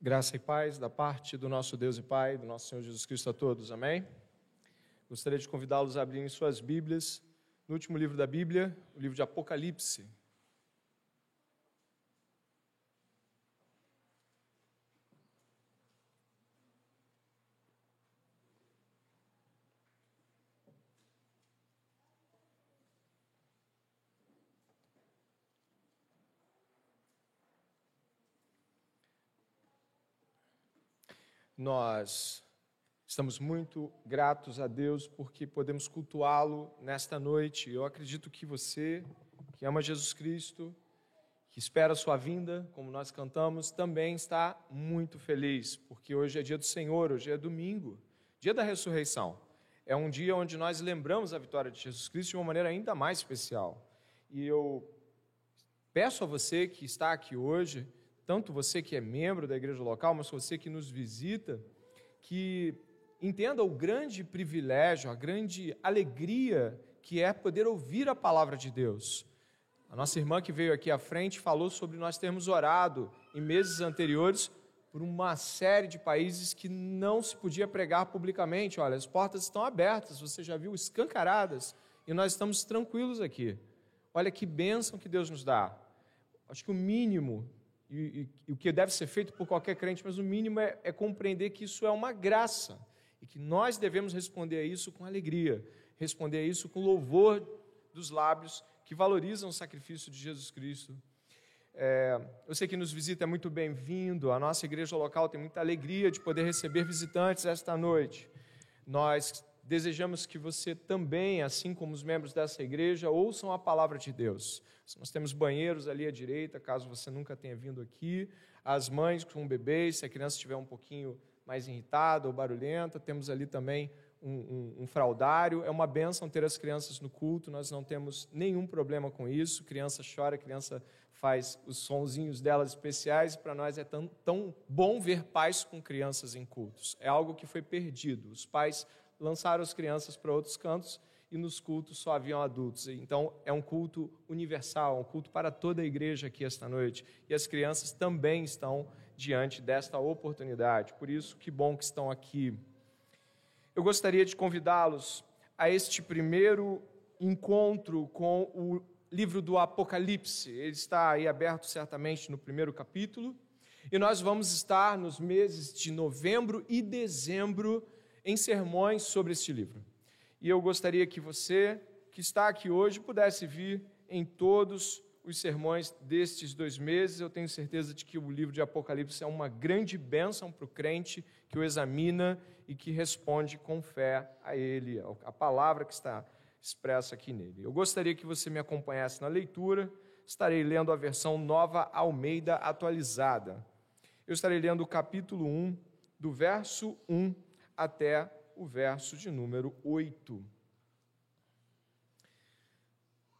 Graça e paz da parte do nosso Deus e Pai, do nosso Senhor Jesus Cristo a todos. Amém? Gostaria de convidá-los a abrirem suas Bíblias no último livro da Bíblia, o livro de Apocalipse. Nós estamos muito gratos a Deus porque podemos cultuá-lo nesta noite. Eu acredito que você, que ama Jesus Cristo, que espera a sua vinda, como nós cantamos, também está muito feliz, porque hoje é dia do Senhor, hoje é domingo, dia da ressurreição. É um dia onde nós lembramos a vitória de Jesus Cristo de uma maneira ainda mais especial. E eu peço a você que está aqui hoje, tanto você que é membro da igreja local, mas você que nos visita, que entenda o grande privilégio, a grande alegria que é poder ouvir a palavra de Deus. A nossa irmã que veio aqui à frente falou sobre nós termos orado em meses anteriores por uma série de países que não se podia pregar publicamente. Olha, as portas estão abertas, você já viu, escancaradas, e nós estamos tranquilos aqui. Olha que bênção que Deus nos dá. Acho que o mínimo e, e, o que deve ser feito por qualquer crente, mas o mínimo é, é compreender que isso é uma graça e que nós devemos responder a isso com alegria, responder a isso com louvor dos lábios que valorizam o sacrifício de Jesus Cristo. É, eu sei que nos visita é muito bem-vindo, a nossa igreja local tem muita alegria de poder receber visitantes esta noite. Nós desejamos que você também, assim como os membros dessa igreja, ouçam a palavra de Deus. Nós temos banheiros ali à direita, caso você nunca tenha vindo aqui. As mães com bebês, se a criança estiver um pouquinho mais irritada ou barulhenta, temos ali também um, um, um, fraudário. É uma benção ter as crianças no culto, nós não temos nenhum problema com isso. Criança chora, criança faz os sonzinhos delas especiais, e para nós é tão, tão bom ver pais com crianças em cultos. É algo que foi perdido. Os pais lançaram as crianças para outros cantos e nos cultos só haviam adultos. Então, é um culto universal, um culto para toda a igreja aqui esta noite. E as crianças também estão diante desta oportunidade. Por isso, que bom que estão aqui. Eu gostaria de convidá-los a este primeiro encontro com o livro do Apocalipse. Ele está aí aberto certamente no primeiro capítulo. E nós vamos estar nos meses de novembro e dezembro em sermões sobre este livro. E eu gostaria que você, que está aqui hoje, pudesse vir em todos os sermões destes dois meses. Eu tenho certeza de que o livro de Apocalipse é uma grande bênção para o crente que o examina e que responde com fé a ele, a palavra que está expressa aqui nele. Eu gostaria que você me acompanhasse na leitura. Estarei lendo a versão nova Almeida atualizada. Eu estarei lendo o capítulo 1, do verso 1 até o verso de número 8.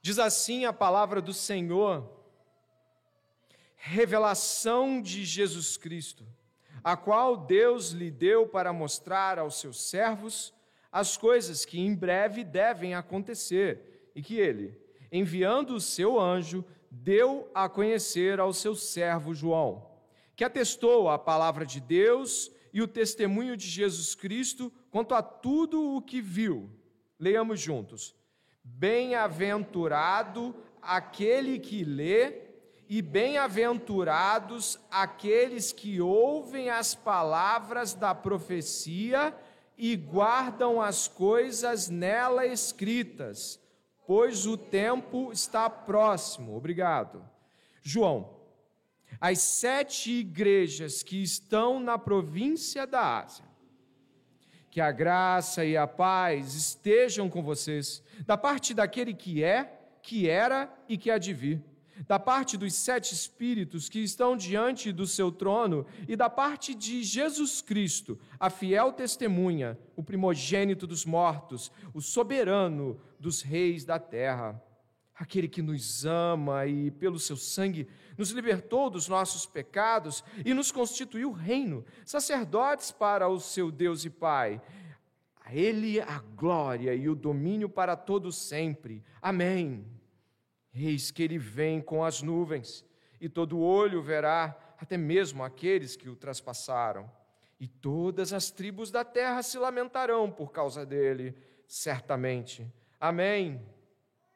Diz assim a palavra do Senhor, revelação de Jesus Cristo, a qual Deus lhe deu para mostrar aos seus servos as coisas que em breve devem acontecer, e que ele, enviando o seu anjo, deu a conhecer ao seu servo João, que atestou a palavra de Deus e o testemunho de Jesus Cristo quanto a tudo o que viu. Leiamos juntos. Bem-aventurado aquele que lê, e bem-aventurados aqueles que ouvem as palavras da profecia e guardam as coisas nela escritas, pois o tempo está próximo. Obrigado. João as sete igrejas que estão na província da Ásia. Que a graça e a paz estejam com vocês, da parte daquele que é, que era e que há de vir, da parte dos sete espíritos que estão diante do seu trono e da parte de Jesus Cristo, a fiel testemunha, o primogênito dos mortos, o soberano dos reis da terra aquele que nos ama e pelo seu sangue nos libertou dos nossos pecados e nos constituiu reino, sacerdotes para o seu Deus e Pai. A Ele a glória e o domínio para todos sempre. Amém. Eis que Ele vem com as nuvens, e todo olho verá até mesmo aqueles que o traspassaram. E todas as tribos da terra se lamentarão por causa dele, certamente. Amém.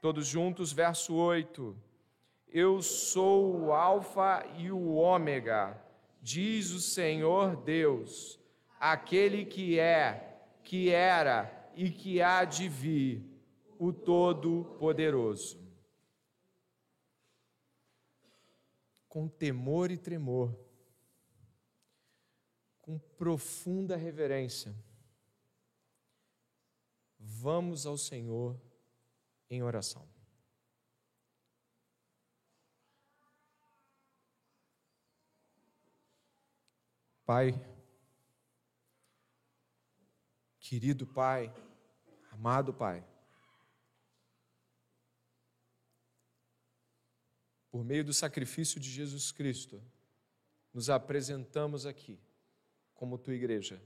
Todos juntos, verso 8. Eu sou o Alfa e o Ômega, diz o Senhor Deus, aquele que é, que era e que há de vir, o Todo-Poderoso. Com temor e tremor, com profunda reverência, vamos ao Senhor em oração. Pai, querido Pai, amado Pai, por meio do sacrifício de Jesus Cristo, nos apresentamos aqui como tua igreja,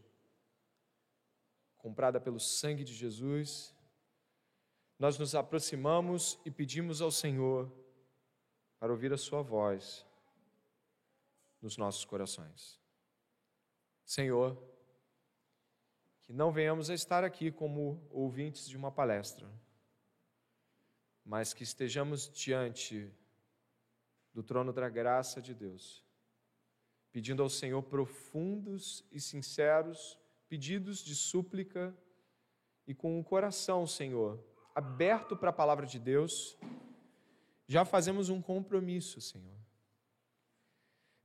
comprada pelo sangue de Jesus. Nós nos aproximamos e pedimos ao Senhor para ouvir a Sua voz nos nossos corações. Senhor, que não venhamos a estar aqui como ouvintes de uma palestra, mas que estejamos diante do trono da graça de Deus, pedindo ao Senhor profundos e sinceros pedidos de súplica e com o coração, Senhor, aberto para a palavra de Deus, já fazemos um compromisso, Senhor,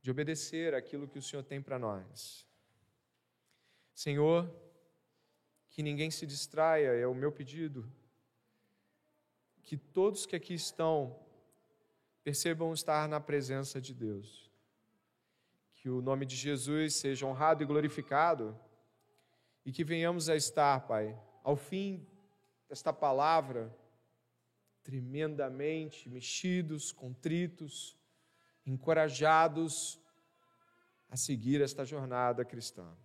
de obedecer aquilo que o Senhor tem para nós Senhor, que ninguém se distraia, é o meu pedido. Que todos que aqui estão percebam estar na presença de Deus. Que o nome de Jesus seja honrado e glorificado e que venhamos a estar, Pai, ao fim desta palavra, tremendamente mexidos, contritos, encorajados a seguir esta jornada cristã.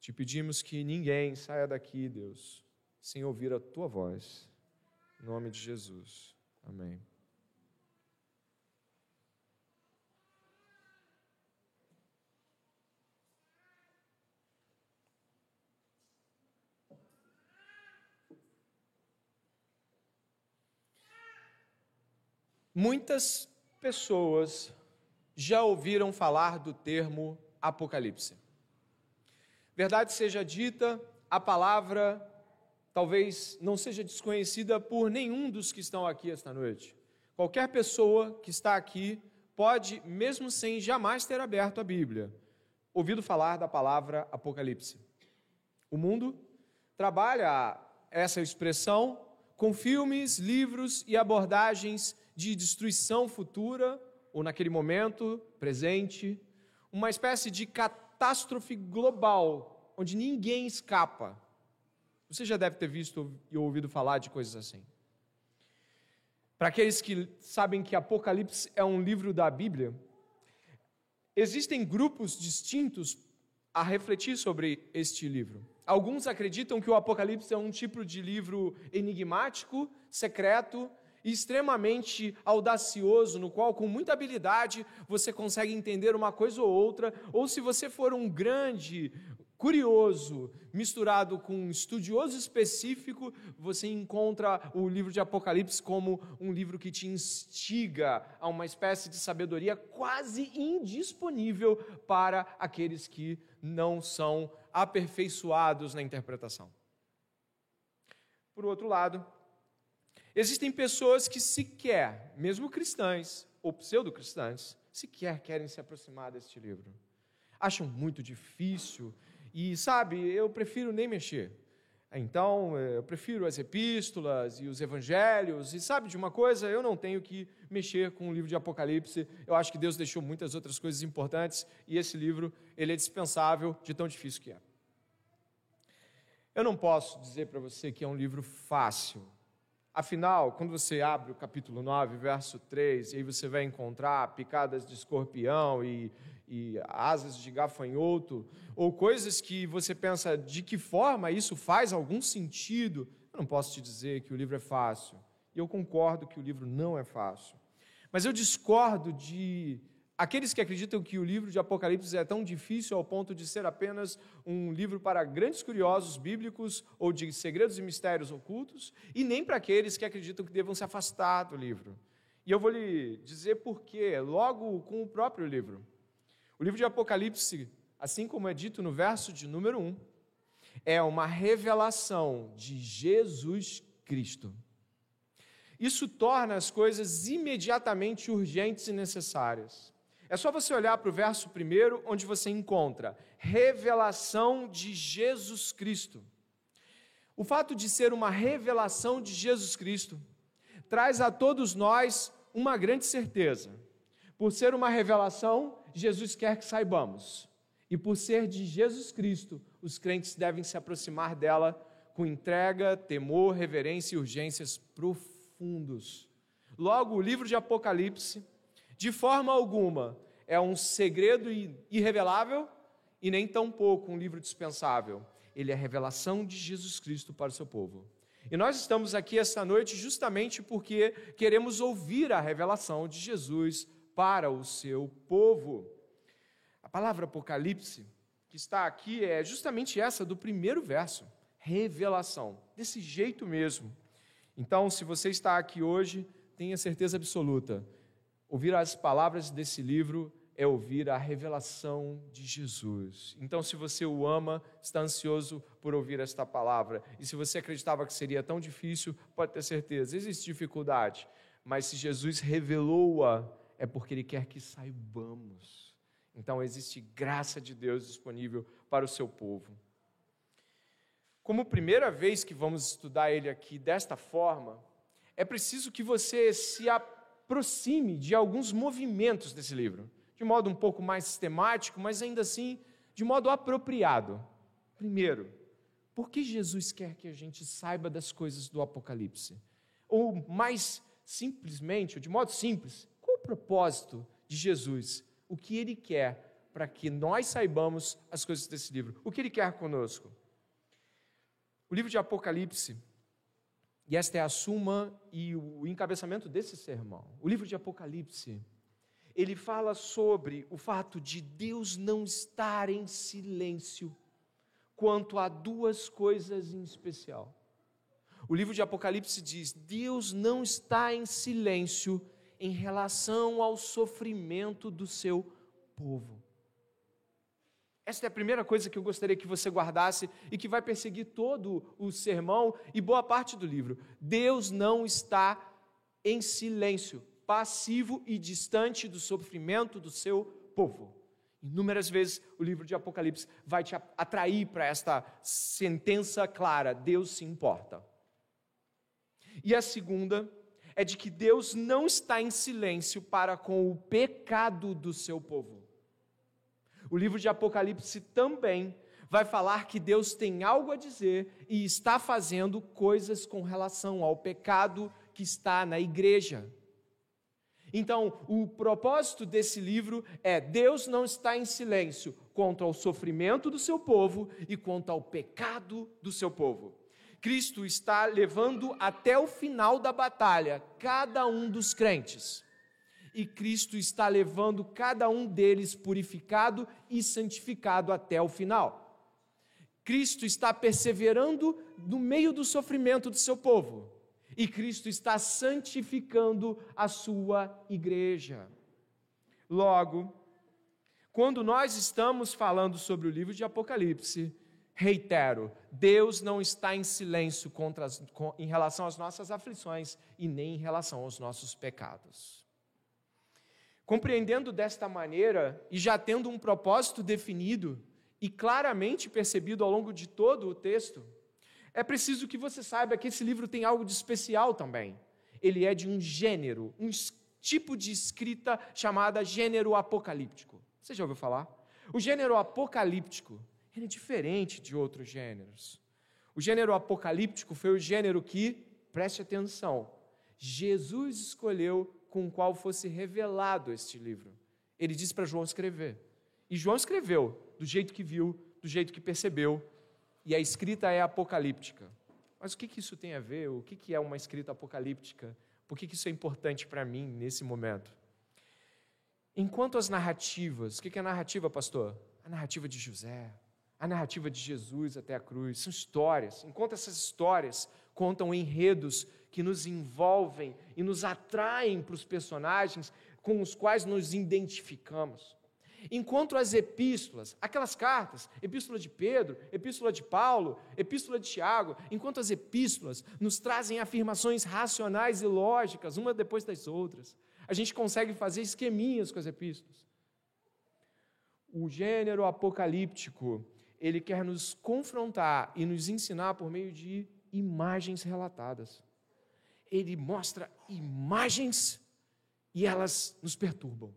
Te pedimos que ninguém saia daqui, Deus, sem ouvir a tua voz. Em nome de Jesus. Amém. Muitas pessoas já ouviram falar do termo Apocalipse. Verdade seja dita, a palavra talvez não seja desconhecida por nenhum dos que estão aqui esta noite. Qualquer pessoa que está aqui pode, mesmo sem jamais ter aberto a Bíblia, ouvido falar da palavra Apocalipse. O mundo trabalha essa expressão com filmes, livros e abordagens de destruição futura, ou naquele momento presente, uma espécie de catástrofe global, onde ninguém escapa. Você já deve ter visto e ouvido falar de coisas assim. Para aqueles que sabem que Apocalipse é um livro da Bíblia, existem grupos distintos a refletir sobre este livro. Alguns acreditam que o Apocalipse é um tipo de livro enigmático, secreto, extremamente audacioso, no qual, com muita habilidade, você consegue entender uma coisa ou outra, ou se você for um grande curioso, misturado com um estudioso específico, você encontra o livro de Apocalipse como um livro que te instiga a uma espécie de sabedoria quase indisponível para aqueles que não são aperfeiçoados na interpretação. Por outro lado, Existem pessoas que sequer, mesmo cristãs ou pseudo-cristãs, sequer querem se aproximar deste livro. Acham muito difícil e, sabe, eu prefiro nem mexer. Então, eh, eu prefiro as epístolas e os evangelhos, e sabe de uma coisa? Eu não tenho que mexer com o livro de Apocalipse. Eu acho que Deus deixou muitas outras coisas importantes e esse livro, ele é dispensável de tão difícil que é. Eu não posso dizer para você que é um livro fácil, Afinal, quando você abre o capítulo 9, verso 3, e aí você vai encontrar picadas de escorpião e, e asas de gafanhoto, ou coisas que você pensa de que forma isso faz algum sentido, eu não posso te dizer que o livro é fácil. E eu concordo que o livro não é fácil. Mas eu discordo de aqueles que acreditam que o livro de Apocalipse é tão difícil ao ponto de ser apenas um livro para grandes curiosos bíblicos ou de segredos e mistérios ocultos, e nem para aqueles que acreditam que devam se afastar do livro. E eu vou lhe dizer por quê, logo com o próprio livro. O livro de Apocalipse, assim como é dito no verso de número 1, é uma revelação de Jesus Cristo. Isso torna as coisas imediatamente urgentes e necessárias. É só você olhar para o verso primeiro, onde você encontra revelação de Jesus Cristo. O fato de ser uma revelação de Jesus Cristo traz a todos nós uma grande certeza. Por ser uma revelação, Jesus quer que saibamos. E por ser de Jesus Cristo, os crentes devem se aproximar dela com entrega, temor, reverência e urgências profundos. Logo, o livro de Apocalipse, de forma alguma, é um segredo irrevelável e nem tampouco um livro dispensável. Ele é a revelação de Jesus Cristo para o seu povo. E nós estamos aqui esta noite justamente porque queremos ouvir a revelação de Jesus para o seu povo. A palavra Apocalipse, que está aqui, é justamente essa do primeiro verso: revelação, desse jeito mesmo. Então, se você está aqui hoje, tenha certeza absoluta, ouvir as palavras desse livro é ouvir a revelação de Jesus. Então, se você o ama, está ansioso por ouvir esta palavra. E se você acreditava que seria tão difícil, pode ter certeza, existe dificuldade. Mas se Jesus revelou-a, é porque Ele quer que saibamos. Então, existe graça de Deus disponível para o seu povo. Como primeira vez que vamos estudar ele aqui desta forma, é preciso que você se aproxime de alguns movimentos desse livro de modo um pouco mais sistemático, mas ainda assim de modo apropriado. Primeiro, por que Jesus quer que a gente saiba das coisas do Apocalipse? Ou mais simplesmente, ou de modo simples, qual o propósito de Jesus? O que ele quer para que nós saibamos as coisas desse livro? O que ele quer conosco? O livro de Apocalipse, e esta é a suma e o encabeçamento desse sermão. O livro de Apocalipse ele fala sobre o fato de Deus não estar em silêncio quanto a duas coisas em especial. O livro de Apocalipse diz: Deus não está em silêncio em relação ao sofrimento do seu povo. Esta é a primeira coisa que eu gostaria que você guardasse e que vai perseguir todo o sermão e boa parte do livro. Deus não está em silêncio passivo e distante do sofrimento do seu povo. Inúmeras vezes o livro de Apocalipse vai te atrair para esta sentença clara: Deus se importa. E a segunda é de que Deus não está em silêncio para com o pecado do seu povo. O livro de Apocalipse também vai falar que Deus tem algo a dizer e está fazendo coisas com relação ao pecado que está na igreja. Então, o propósito desse livro é: Deus não está em silêncio quanto ao sofrimento do seu povo e quanto ao pecado do seu povo. Cristo está levando até o final da batalha cada um dos crentes. E Cristo está levando cada um deles purificado e santificado até o final. Cristo está perseverando no meio do sofrimento do seu povo e Cristo está santificando a sua igreja. Logo, quando nós estamos falando sobre o livro de Apocalipse, reitero, Deus não está em silêncio as, com, em relação às nossas aflições e nem em relação aos nossos pecados. Compreendendo desta maneira e já tendo um propósito definido e claramente percebido ao longo de todo o texto, é preciso que você saiba que esse livro tem algo de especial também. Ele é de um gênero, um tipo de escrita chamada gênero apocalíptico. Você já ouviu falar? O gênero apocalíptico é diferente de outros gêneros. O gênero apocalíptico foi o gênero que, preste atenção, Jesus escolheu com o qual fosse revelado este livro. Ele disse para João escrever. E João escreveu do jeito que viu, do jeito que percebeu, e a escrita é apocalíptica. Mas o que, que isso tem a ver? O que, que é uma escrita apocalíptica? Por que, que isso é importante para mim nesse momento? enquanto as narrativas, o que é narrativa, pastor? A narrativa de José, a narrativa de Jesus até a cruz, são histórias. Enquanto essas histórias contam enredos que nos envolvem e nos atraem para os personagens com os quais nos identificamos. Enquanto as epístolas, aquelas cartas, epístola de Pedro, epístola de Paulo, epístola de Tiago, enquanto as epístolas nos trazem afirmações racionais e lógicas, uma depois das outras, a gente consegue fazer esqueminhas com as epístolas. O gênero apocalíptico, ele quer nos confrontar e nos ensinar por meio de imagens relatadas. Ele mostra imagens e elas nos perturbam.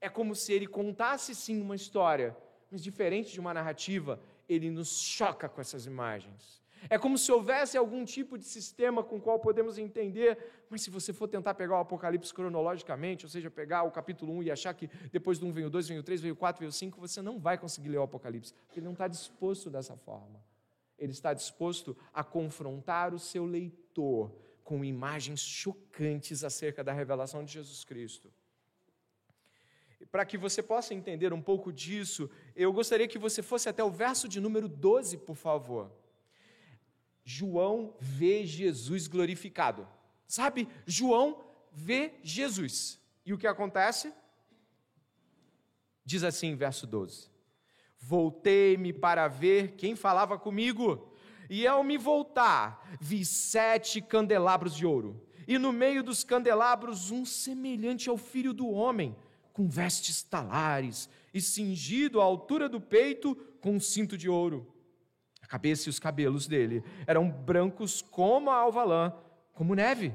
É como se ele contasse sim uma história, mas diferente de uma narrativa, ele nos choca com essas imagens. É como se houvesse algum tipo de sistema com o qual podemos entender, mas se você for tentar pegar o Apocalipse cronologicamente, ou seja, pegar o capítulo 1 e achar que depois do 1 vem o 2, vem o 3, vem o 4, vem o 5, você não vai conseguir ler o Apocalipse, porque ele não está disposto dessa forma. Ele está disposto a confrontar o seu leitor com imagens chocantes acerca da revelação de Jesus Cristo. Para que você possa entender um pouco disso, eu gostaria que você fosse até o verso de número 12, por favor. João vê Jesus glorificado. Sabe, João vê Jesus. E o que acontece? Diz assim, verso 12: Voltei-me para ver quem falava comigo, e ao me voltar, vi sete candelabros de ouro, e no meio dos candelabros um semelhante ao filho do homem com vestes talares e cingido à altura do peito com um cinto de ouro. A cabeça e os cabelos dele eram brancos como a alvalã, como neve.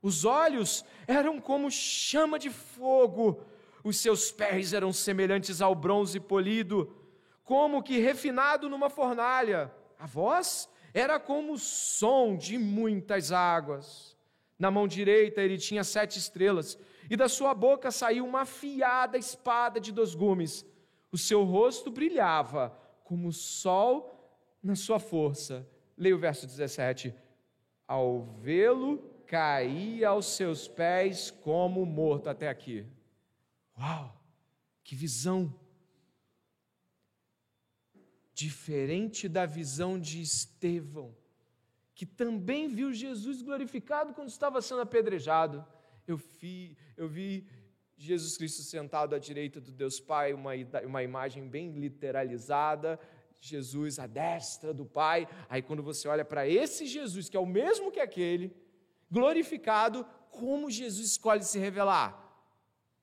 Os olhos eram como chama de fogo. Os seus pés eram semelhantes ao bronze polido, como que refinado numa fornalha. A voz era como o som de muitas águas. Na mão direita ele tinha sete estrelas e da sua boca saiu uma afiada espada de dois gumes. O seu rosto brilhava como o sol na sua força. Leia o verso 17. Ao vê-lo, caía aos seus pés como morto até aqui. Uau! Que visão! Diferente da visão de Estevão, que também viu Jesus glorificado quando estava sendo apedrejado eu vi, eu vi Jesus Cristo sentado à direita do Deus Pai, uma, uma imagem bem literalizada, Jesus à destra do Pai. Aí quando você olha para esse Jesus, que é o mesmo que aquele, glorificado, como Jesus escolhe se revelar?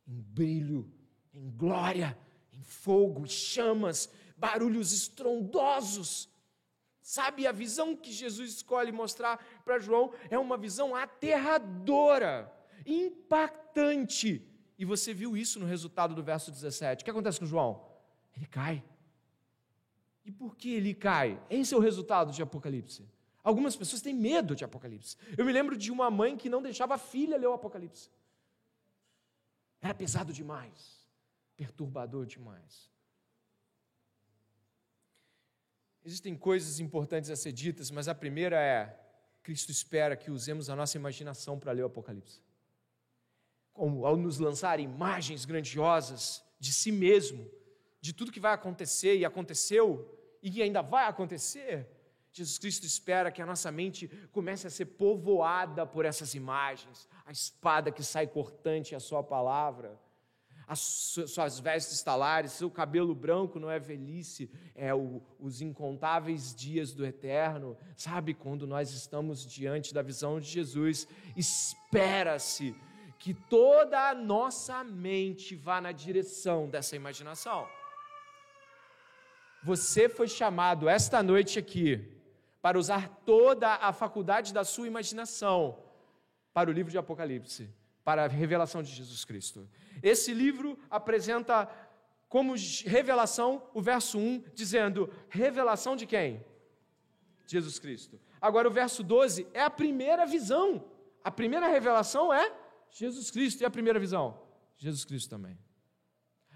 Em brilho, em glória, em fogo, chamas, barulhos estrondosos. Sabe, a visão que Jesus escolhe mostrar para João é uma visão aterradora impactante. E você viu isso no resultado do verso 17. O que acontece com João? Ele cai. E por que ele cai? Esse é o resultado de Apocalipse. Algumas pessoas têm medo de Apocalipse. Eu me lembro de uma mãe que não deixava a filha ler o Apocalipse. Era pesado demais, perturbador demais. Existem coisas importantes a ser ditas, mas a primeira é: Cristo espera que usemos a nossa imaginação para ler o Apocalipse como ao nos lançar imagens grandiosas de si mesmo, de tudo que vai acontecer e aconteceu e que ainda vai acontecer. Jesus Cristo espera que a nossa mente comece a ser povoada por essas imagens, a espada que sai cortante, a sua palavra, as suas vestes talares, seu cabelo branco não é velhice, é o, os incontáveis dias do eterno. Sabe, quando nós estamos diante da visão de Jesus, espera-se que toda a nossa mente vá na direção dessa imaginação. Você foi chamado esta noite aqui para usar toda a faculdade da sua imaginação para o livro de Apocalipse, para a revelação de Jesus Cristo. Esse livro apresenta como revelação o verso 1, dizendo: revelação de quem? Jesus Cristo. Agora, o verso 12 é a primeira visão. A primeira revelação é Jesus Cristo. E a primeira visão? Jesus Cristo também.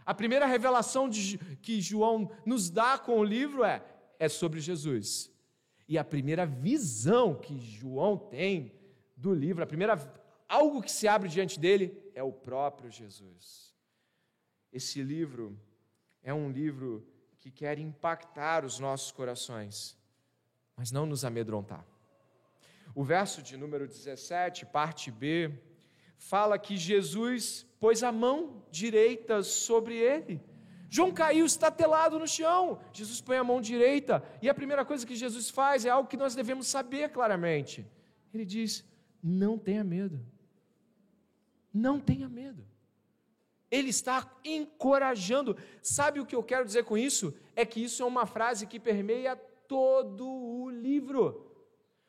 A primeira revelação de, que João nos dá com o livro é, é sobre Jesus. E a primeira visão que João tem do livro, a primeira algo que se abre diante dele é o próprio Jesus. Esse livro é um livro que quer impactar os nossos corações, mas não nos amedrontar. O verso de número 17, parte B, fala que Jesus pôs a mão direita sobre ele. João caiu estatelado no chão. Jesus põe a mão direita. E a primeira coisa que Jesus faz é algo que nós devemos saber claramente. Ele diz: Não tenha medo. Não tenha medo. Ele está encorajando. Sabe o que eu quero dizer com isso? É que isso é uma frase que permeia todo o livro.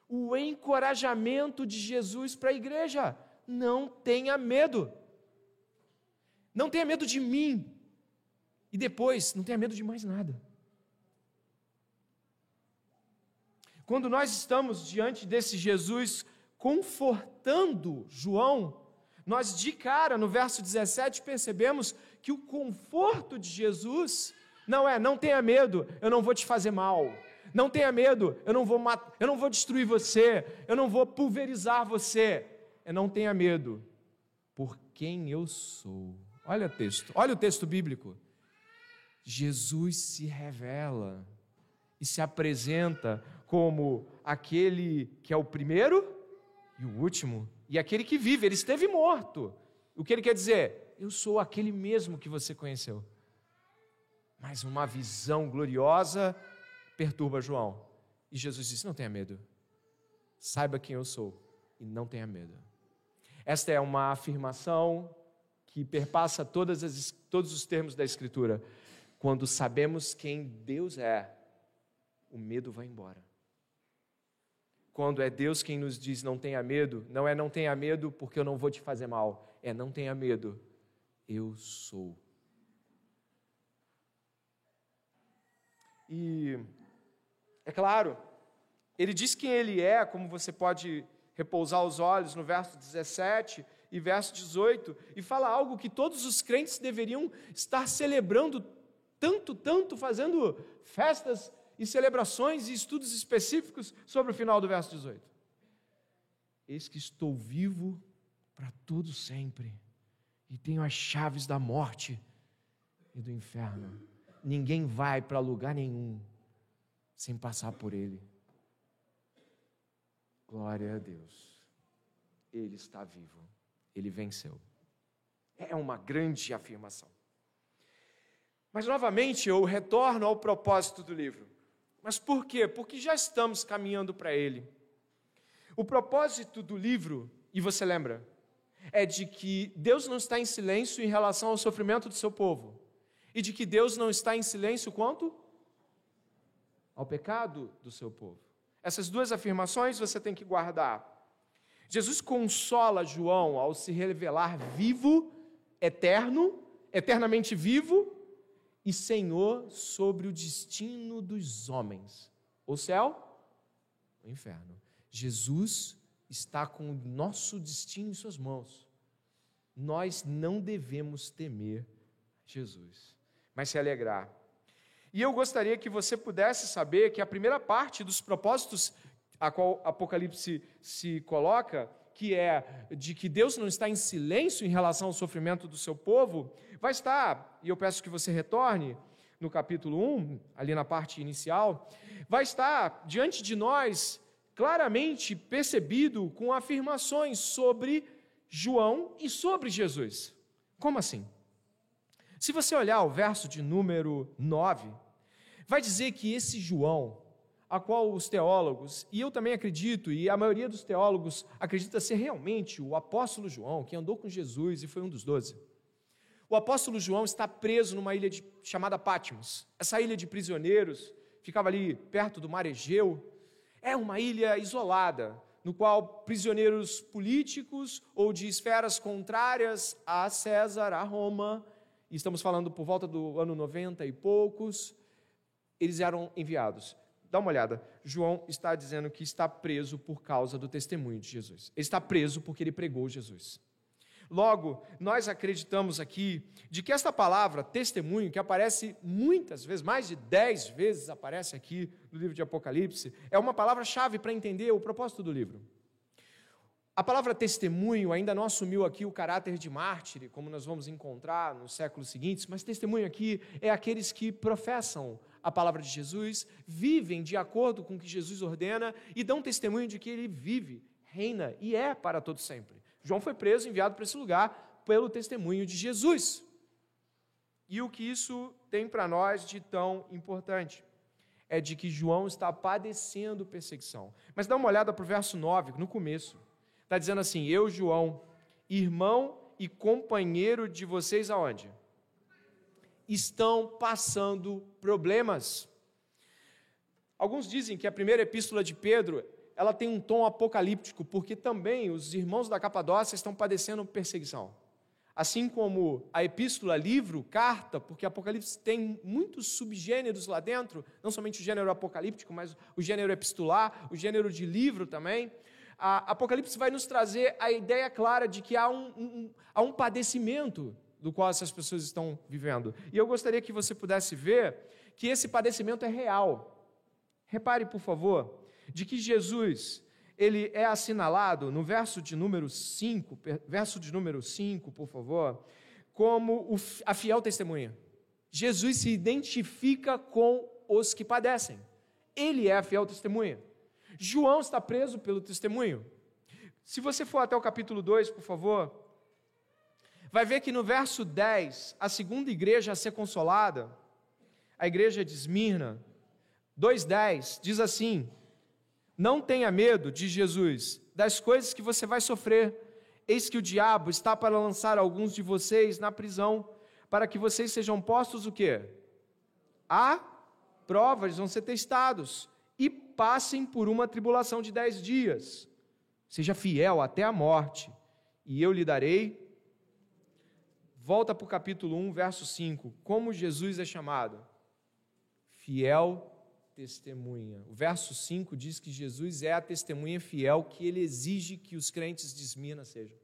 O encorajamento de Jesus para a igreja. Não tenha medo. Não tenha medo de mim. E depois, não tenha medo de mais nada. Quando nós estamos diante desse Jesus confortando João, nós de cara, no verso 17, percebemos que o conforto de Jesus não é, não tenha medo, eu não vou te fazer mal. Não tenha medo, eu não vou matar, eu não vou destruir você, eu não vou pulverizar você. É não tenha medo, por quem eu sou. Olha o texto, olha o texto bíblico. Jesus se revela e se apresenta como aquele que é o primeiro e o último e aquele que vive, ele esteve morto. O que ele quer dizer? Eu sou aquele mesmo que você conheceu. Mas uma visão gloriosa perturba João. E Jesus disse: Não tenha medo. Saiba quem eu sou e não tenha medo. Esta é uma afirmação que perpassa as, todos os termos da Escritura. Quando sabemos quem Deus é, o medo vai embora quando é Deus quem nos diz não tenha medo, não é não tenha medo porque eu não vou te fazer mal, é não tenha medo, eu sou. E é claro, ele diz quem ele é, como você pode repousar os olhos no verso 17 e verso 18, e fala algo que todos os crentes deveriam estar celebrando tanto, tanto, fazendo festas e celebrações e estudos específicos sobre o final do verso 18. Eis que estou vivo para todo sempre e tenho as chaves da morte e do inferno. Ninguém vai para lugar nenhum sem passar por ele. Glória a Deus. Ele está vivo. Ele venceu. É uma grande afirmação. Mas novamente eu retorno ao propósito do livro. Mas por quê? Porque já estamos caminhando para ele. O propósito do livro, e você lembra, é de que Deus não está em silêncio em relação ao sofrimento do seu povo, e de que Deus não está em silêncio quanto ao pecado do seu povo. Essas duas afirmações você tem que guardar. Jesus consola João ao se revelar vivo, eterno, eternamente vivo, e Senhor sobre o destino dos homens. O céu, o inferno. Jesus está com o nosso destino em Suas mãos. Nós não devemos temer Jesus, mas se alegrar. E eu gostaria que você pudesse saber que a primeira parte dos propósitos a qual Apocalipse se coloca que é de que Deus não está em silêncio em relação ao sofrimento do seu povo, vai estar, e eu peço que você retorne no capítulo 1, ali na parte inicial, vai estar diante de nós claramente percebido com afirmações sobre João e sobre Jesus. Como assim? Se você olhar o verso de número 9, vai dizer que esse João, a qual os teólogos, e eu também acredito, e a maioria dos teólogos acredita ser realmente o apóstolo João, que andou com Jesus e foi um dos doze. O apóstolo João está preso numa ilha de, chamada Patmos. Essa ilha de prisioneiros ficava ali perto do mar Egeu. É uma ilha isolada, no qual prisioneiros políticos ou de esferas contrárias a César, a Roma, e estamos falando por volta do ano 90 e poucos, eles eram enviados. Dá uma olhada. João está dizendo que está preso por causa do testemunho de Jesus. Ele está preso porque ele pregou Jesus. Logo, nós acreditamos aqui de que esta palavra, testemunho, que aparece muitas vezes, mais de dez vezes aparece aqui no livro de Apocalipse, é uma palavra-chave para entender o propósito do livro. A palavra testemunho ainda não assumiu aqui o caráter de mártir, como nós vamos encontrar nos séculos seguintes, mas testemunho aqui é aqueles que professam a palavra de Jesus, vivem de acordo com o que Jesus ordena e dão testemunho de que ele vive, reina e é para todo sempre. João foi preso, enviado para esse lugar pelo testemunho de Jesus. E o que isso tem para nós de tão importante? É de que João está padecendo perseguição. Mas dá uma olhada para o verso 9, no começo. Está dizendo assim: Eu, João, irmão e companheiro de vocês aonde? Estão passando problemas. Alguns dizem que a primeira epístola de Pedro ela tem um tom apocalíptico, porque também os irmãos da Capadócia estão padecendo perseguição. Assim como a epístola, livro, carta, porque Apocalipse tem muitos subgêneros lá dentro, não somente o gênero apocalíptico, mas o gênero epistolar, o gênero de livro também. A Apocalipse vai nos trazer a ideia clara de que há um, um, há um padecimento do qual essas pessoas estão vivendo. E eu gostaria que você pudesse ver que esse padecimento é real. Repare, por favor, de que Jesus, ele é assinalado no verso de número 5, verso de número 5, por favor, como a fiel testemunha. Jesus se identifica com os que padecem. Ele é a fiel testemunha. João está preso pelo testemunho. Se você for até o capítulo 2, por favor, vai ver que no verso 10, a segunda igreja a ser consolada, a igreja de Esmirna, 2:10, diz assim: não tenha medo, diz Jesus, das coisas que você vai sofrer. Eis que o diabo está para lançar alguns de vocês na prisão, para que vocês sejam postos o quê? A provas, vão ser testados e passem por uma tribulação de dez dias. Seja fiel até a morte, e eu lhe darei. Volta para o capítulo 1, verso 5. Como Jesus é chamado? Fiel testemunha. O verso 5 diz que Jesus é a testemunha fiel que ele exige que os crentes de sejam.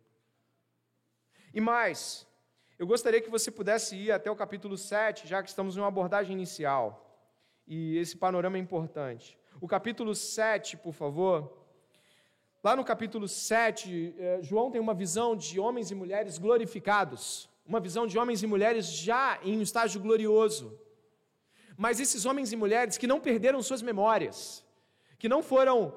E mais, eu gostaria que você pudesse ir até o capítulo 7, já que estamos em uma abordagem inicial. E esse panorama é importante. O capítulo 7, por favor. Lá no capítulo 7, eh, João tem uma visão de homens e mulheres glorificados. Uma visão de homens e mulheres já em um estágio glorioso mas esses homens e mulheres que não perderam suas memórias, que não foram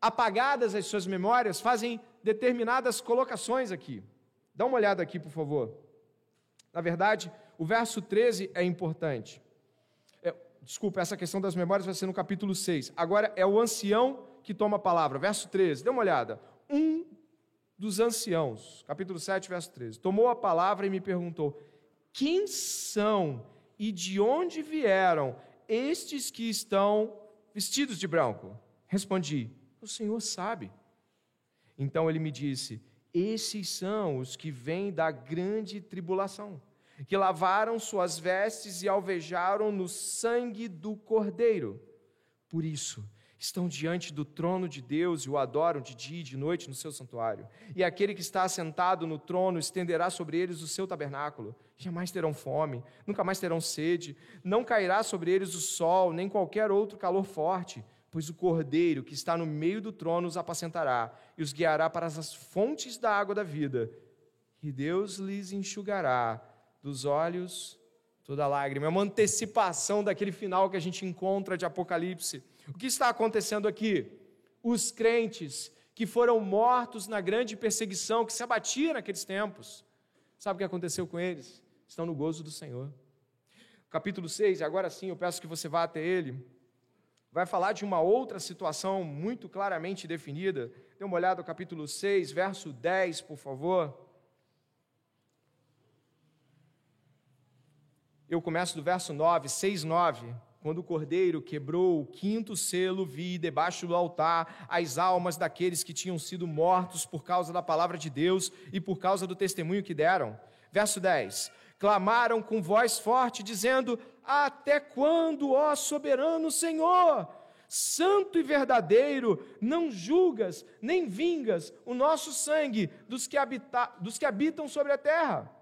apagadas as suas memórias, fazem determinadas colocações aqui. Dá uma olhada aqui, por favor. Na verdade, o verso 13 é importante. É, desculpa, essa questão das memórias vai ser no capítulo 6. Agora é o ancião que toma a palavra. Verso 13, dê uma olhada. Um dos anciãos, capítulo 7, verso 13, tomou a palavra e me perguntou: Quem são e de onde vieram estes que estão vestidos de branco? Respondi: O Senhor sabe. Então ele me disse: Esses são os que vêm da grande tribulação, que lavaram suas vestes e alvejaram no sangue do Cordeiro. Por isso, estão diante do trono de Deus e o adoram de dia e de noite no seu santuário. E aquele que está assentado no trono estenderá sobre eles o seu tabernáculo. Jamais terão fome, nunca mais terão sede, não cairá sobre eles o sol, nem qualquer outro calor forte, pois o cordeiro que está no meio do trono os apacentará e os guiará para as fontes da água da vida. E Deus lhes enxugará dos olhos toda lágrima. É uma antecipação daquele final que a gente encontra de Apocalipse o que está acontecendo aqui? Os crentes que foram mortos na grande perseguição que se abatia naqueles tempos. Sabe o que aconteceu com eles? Estão no gozo do Senhor. Capítulo 6, agora sim eu peço que você vá até ele. Vai falar de uma outra situação muito claramente definida. Dê uma olhada no capítulo 6, verso 10, por favor. Eu começo do verso 9, 6, 9. Quando o cordeiro quebrou o quinto selo, vi debaixo do altar as almas daqueles que tinham sido mortos por causa da palavra de Deus e por causa do testemunho que deram. Verso 10: Clamaram com voz forte, dizendo: Até quando, ó soberano Senhor? Santo e verdadeiro, não julgas nem vingas o nosso sangue dos que, habita, dos que habitam sobre a terra.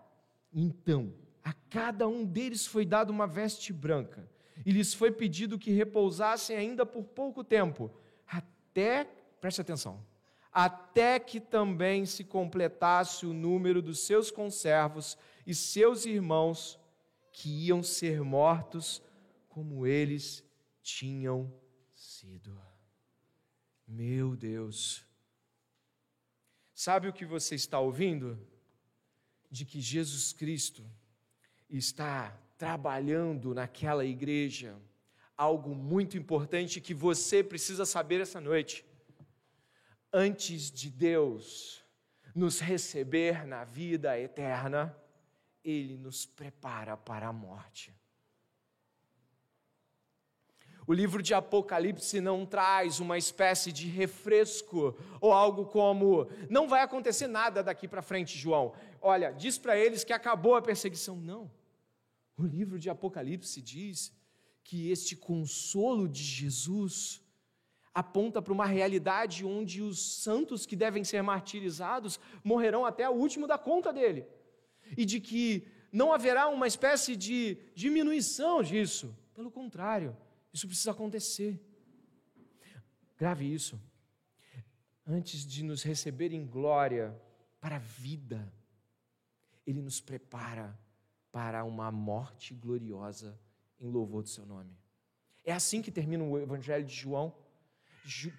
Então, a cada um deles foi dada uma veste branca e lhes foi pedido que repousassem ainda por pouco tempo, até, preste atenção, até que também se completasse o número dos seus conservos e seus irmãos que iam ser mortos como eles tinham sido. Meu Deus. Sabe o que você está ouvindo? De que Jesus Cristo está trabalhando naquela igreja algo muito importante que você precisa saber essa noite antes de Deus nos receber na vida eterna, Ele nos prepara para a morte. O livro de Apocalipse não traz uma espécie de refresco ou algo como: não vai acontecer nada daqui para frente, João. Olha, diz para eles que acabou a perseguição. Não. O livro de Apocalipse diz que este consolo de Jesus aponta para uma realidade onde os santos que devem ser martirizados morrerão até o último da conta dele. E de que não haverá uma espécie de diminuição disso. Pelo contrário, isso precisa acontecer. Grave isso. Antes de nos receber em glória para a vida, Ele nos prepara para uma morte gloriosa em louvor do Seu nome. É assim que termina o Evangelho de João.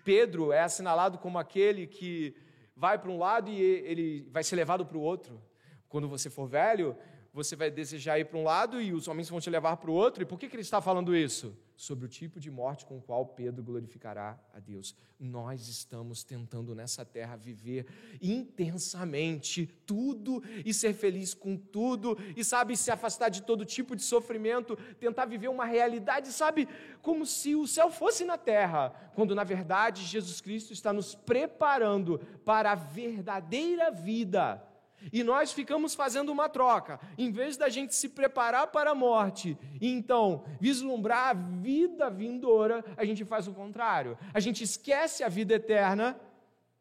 Pedro é assinalado como aquele que vai para um lado e ele vai ser levado para o outro. Quando você for velho, você vai desejar ir para um lado e os homens vão te levar para o outro. E por que, que ele está falando isso? Sobre o tipo de morte com o qual Pedro glorificará a Deus. Nós estamos tentando nessa terra viver intensamente tudo e ser feliz com tudo, e sabe, se afastar de todo tipo de sofrimento, tentar viver uma realidade, sabe, como se o céu fosse na terra, quando na verdade Jesus Cristo está nos preparando para a verdadeira vida e nós ficamos fazendo uma troca. Em vez da gente se preparar para a morte e então vislumbrar a vida vindoura, a gente faz o contrário. A gente esquece a vida eterna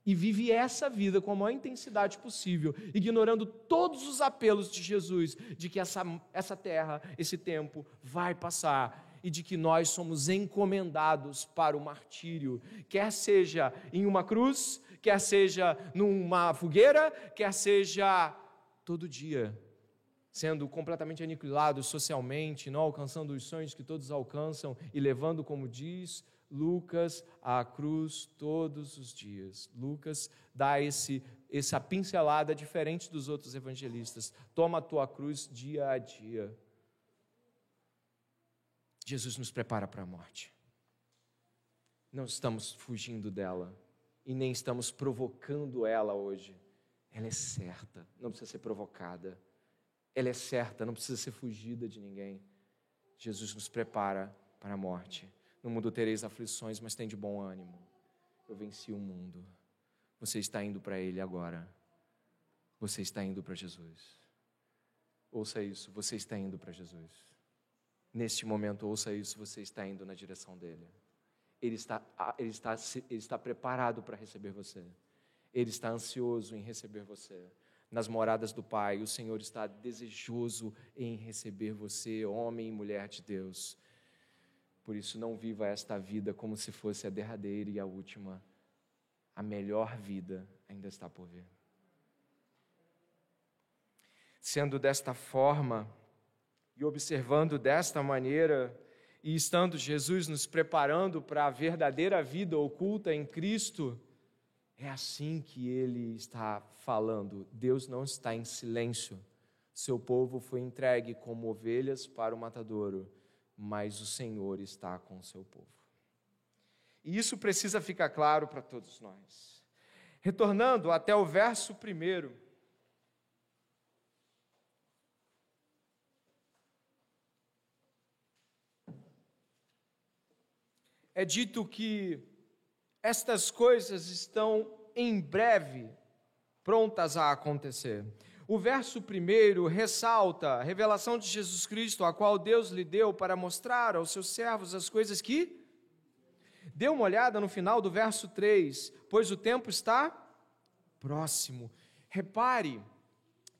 e vive essa vida com a maior intensidade possível, ignorando todos os apelos de Jesus de que essa, essa terra, esse tempo vai passar e de que nós somos encomendados para o martírio, quer seja em uma cruz, quer seja numa fogueira, quer seja todo dia, sendo completamente aniquilado socialmente, não alcançando os sonhos que todos alcançam e levando, como diz Lucas, a cruz todos os dias. Lucas dá esse essa pincelada diferente dos outros evangelistas. Toma a tua cruz dia a dia. Jesus nos prepara para a morte. Não estamos fugindo dela e nem estamos provocando ela hoje. Ela é certa, não precisa ser provocada. Ela é certa, não precisa ser fugida de ninguém. Jesus nos prepara para a morte. No mundo tereis aflições, mas tem de bom ânimo. Eu venci o mundo. Você está indo para Ele agora. Você está indo para Jesus. Ouça isso, você está indo para Jesus. Neste momento, ouça isso, você está indo na direção dele. Ele está, ele está, ele está preparado para receber você. Ele está ansioso em receber você. Nas moradas do Pai, o Senhor está desejoso em receber você, homem e mulher de Deus. Por isso, não viva esta vida como se fosse a derradeira e a última. A melhor vida ainda está por vir. Sendo desta forma e observando desta maneira, e estando Jesus nos preparando para a verdadeira vida oculta em Cristo, é assim que ele está falando. Deus não está em silêncio. Seu povo foi entregue como ovelhas para o matadouro, mas o Senhor está com seu povo. E isso precisa ficar claro para todos nós. Retornando até o verso primeiro. É dito que estas coisas estão em breve prontas a acontecer. O verso primeiro ressalta a revelação de Jesus Cristo, a qual Deus lhe deu para mostrar aos seus servos as coisas que. Dê uma olhada no final do verso 3, pois o tempo está próximo. Repare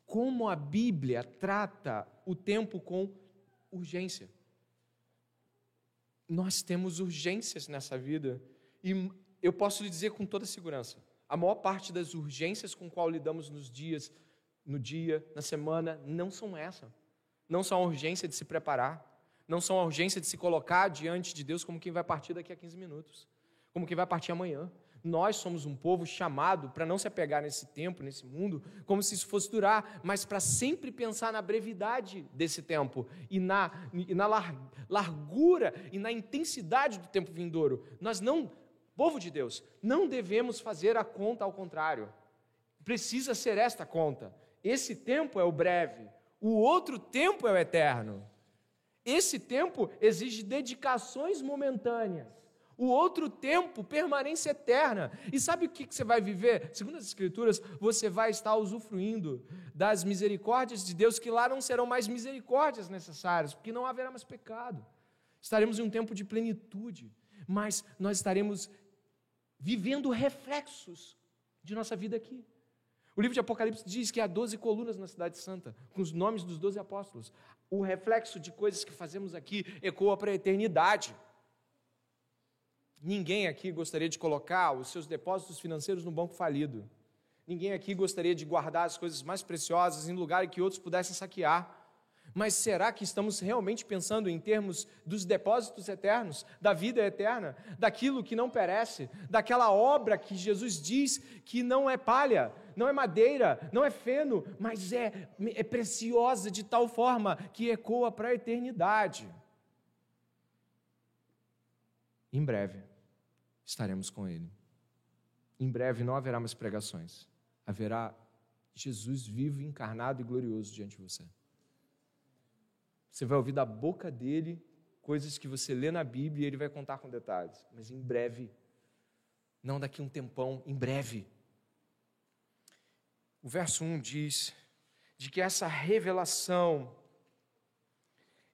como a Bíblia trata o tempo com urgência nós temos urgências nessa vida e eu posso lhe dizer com toda segurança: A maior parte das urgências com qual lidamos nos dias, no dia, na semana, não são essa. Não são a urgência de se preparar, não são a urgência de se colocar diante de Deus como quem vai partir daqui a 15 minutos, como quem vai partir amanhã. Nós somos um povo chamado para não se apegar nesse tempo, nesse mundo, como se isso fosse durar, mas para sempre pensar na brevidade desse tempo e na, e na largura e na intensidade do tempo vindouro. Nós não, povo de Deus, não devemos fazer a conta ao contrário. Precisa ser esta conta. Esse tempo é o breve, o outro tempo é o eterno. Esse tempo exige dedicações momentâneas. O outro tempo, permanência eterna. E sabe o que você vai viver? Segundo as Escrituras, você vai estar usufruindo das misericórdias de Deus, que lá não serão mais misericórdias necessárias, porque não haverá mais pecado. Estaremos em um tempo de plenitude, mas nós estaremos vivendo reflexos de nossa vida aqui. O livro de Apocalipse diz que há 12 colunas na Cidade Santa, com os nomes dos 12 apóstolos. O reflexo de coisas que fazemos aqui ecoa para a eternidade. Ninguém aqui gostaria de colocar os seus depósitos financeiros no banco falido. Ninguém aqui gostaria de guardar as coisas mais preciosas em lugar em que outros pudessem saquear. Mas será que estamos realmente pensando em termos dos depósitos eternos, da vida eterna, daquilo que não perece, daquela obra que Jesus diz que não é palha, não é madeira, não é feno, mas é, é preciosa de tal forma que ecoa para a eternidade? Em breve estaremos com Ele. Em breve não haverá mais pregações, haverá Jesus vivo, encarnado e glorioso diante de você. Você vai ouvir da boca dele coisas que você lê na Bíblia e ele vai contar com detalhes, mas em breve, não daqui um tempão, em breve. O verso 1 diz de que essa revelação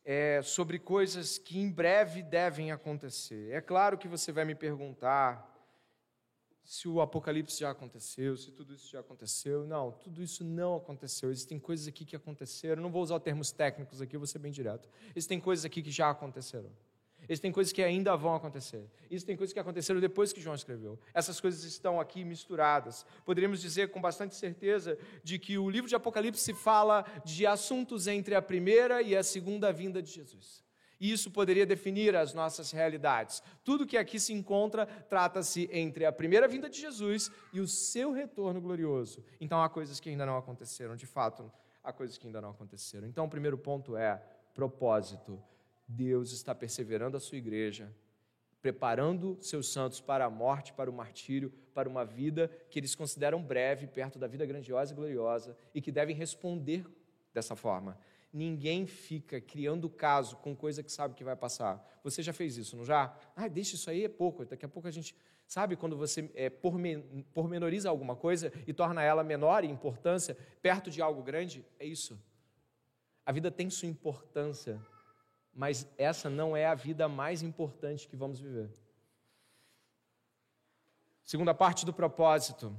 é, sobre coisas que em breve devem acontecer. É claro que você vai me perguntar se o Apocalipse já aconteceu, se tudo isso já aconteceu. Não, tudo isso não aconteceu. Existem coisas aqui que aconteceram. Não vou usar termos técnicos aqui, vou ser bem direto. Existem coisas aqui que já aconteceram. Existem coisas que ainda vão acontecer. Existem coisas que aconteceram depois que João escreveu. Essas coisas estão aqui misturadas. Poderíamos dizer com bastante certeza de que o livro de Apocalipse fala de assuntos entre a primeira e a segunda vinda de Jesus. E isso poderia definir as nossas realidades. Tudo que aqui se encontra trata-se entre a primeira vinda de Jesus e o seu retorno glorioso. Então há coisas que ainda não aconteceram, de fato, há coisas que ainda não aconteceram. Então o primeiro ponto é propósito. Deus está perseverando a sua igreja, preparando seus santos para a morte, para o martírio, para uma vida que eles consideram breve, perto da vida grandiosa e gloriosa, e que devem responder dessa forma. Ninguém fica criando caso com coisa que sabe que vai passar. Você já fez isso, não já? Ah, deixa isso aí, é pouco. Daqui a pouco a gente. Sabe quando você é, pormenoriza alguma coisa e torna ela menor em importância, perto de algo grande? É isso. A vida tem sua importância, mas essa não é a vida mais importante que vamos viver. Segunda parte do propósito: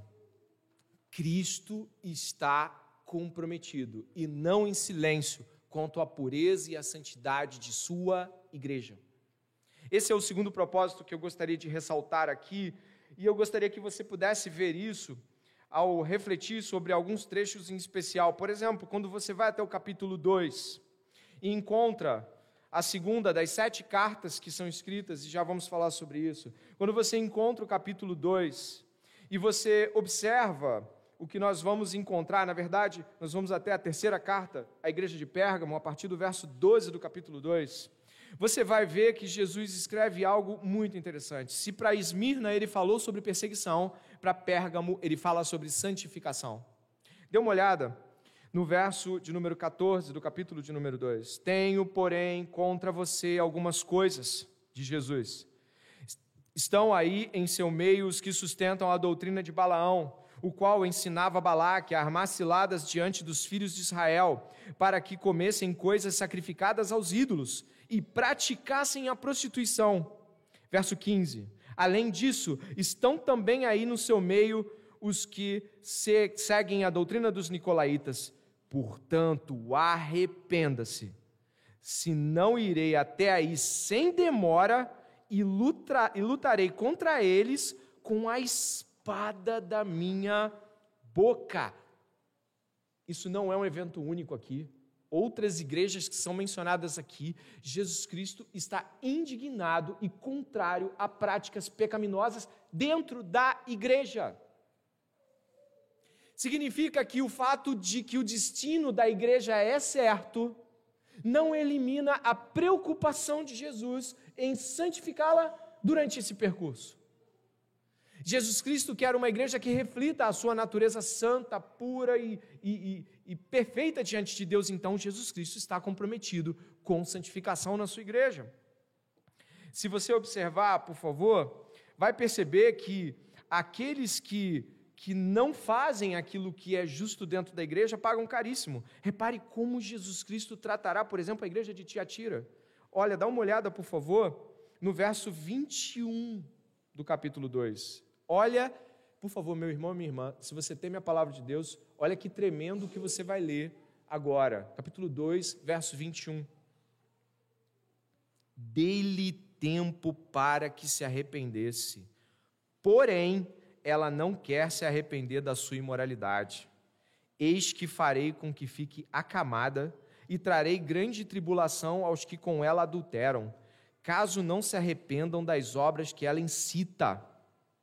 Cristo está comprometido e não em silêncio quanto à pureza e à santidade de sua igreja. Esse é o segundo propósito que eu gostaria de ressaltar aqui, e eu gostaria que você pudesse ver isso ao refletir sobre alguns trechos em especial. Por exemplo, quando você vai até o capítulo 2 e encontra a segunda das sete cartas que são escritas, e já vamos falar sobre isso. Quando você encontra o capítulo 2 e você observa o que nós vamos encontrar, na verdade, nós vamos até a terceira carta à igreja de Pérgamo, a partir do verso 12 do capítulo 2. Você vai ver que Jesus escreve algo muito interessante. Se para Esmirna ele falou sobre perseguição, para Pérgamo ele fala sobre santificação. Dê uma olhada no verso de número 14 do capítulo de número 2. Tenho, porém, contra você algumas coisas, de Jesus. Estão aí em seu meio os que sustentam a doutrina de Balaão, o qual ensinava Balaque a armar ciladas diante dos filhos de Israel, para que comessem coisas sacrificadas aos ídolos e praticassem a prostituição. Verso 15. Além disso, estão também aí no seu meio os que seguem a doutrina dos nicolaítas, Portanto, arrependa-se, se não irei até aí sem demora e, lutarei contra eles com a espada da minha boca. Isso não é um evento único aqui. Outras igrejas que são mencionadas aqui, Jesus Cristo está indignado e contrário a práticas pecaminosas dentro da igreja. Significa que o fato de que o destino da igreja é certo não elimina a preocupação de Jesus em santificá-la durante esse percurso. Jesus Cristo quer uma igreja que reflita a sua natureza santa, pura e, e, e, e, perfeita diante de Deus. Então, Jesus Cristo está comprometido com santificação na sua igreja. Se você observar, por favor, vai perceber que aqueles que, que não fazem aquilo que é justo dentro da igreja pagam caríssimo. Repare como Jesus Cristo tratará, por exemplo, a igreja de Tiatira. Olha, dá uma olhada, por favor, no verso 21 do capítulo 2. Olha, por favor, meu irmão minha irmã, se você tem a palavra de Deus, olha que tremendo que você vai ler agora. Capítulo 2, verso 21. Dê-lhe tempo para que se arrependesse. Porém, ela não quer se arrepender da sua imoralidade. Eis que farei com que fique acamada e trarei grande tribulação aos que com ela adulteram, caso não se arrependam das obras que ela incita.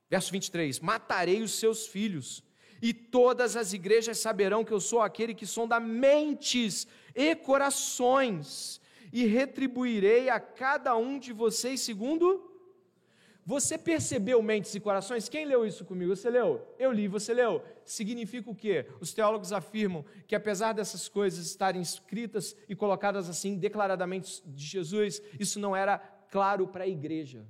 Verso 23: Matarei os seus filhos, e todas as igrejas saberão que eu sou aquele que sonda mentes e corações, e retribuirei a cada um de vocês segundo. Você percebeu mentes e corações? Quem leu isso comigo? Você leu? Eu li, você leu? Significa o quê? Os teólogos afirmam que apesar dessas coisas estarem escritas e colocadas assim declaradamente de Jesus, isso não era claro para a igreja.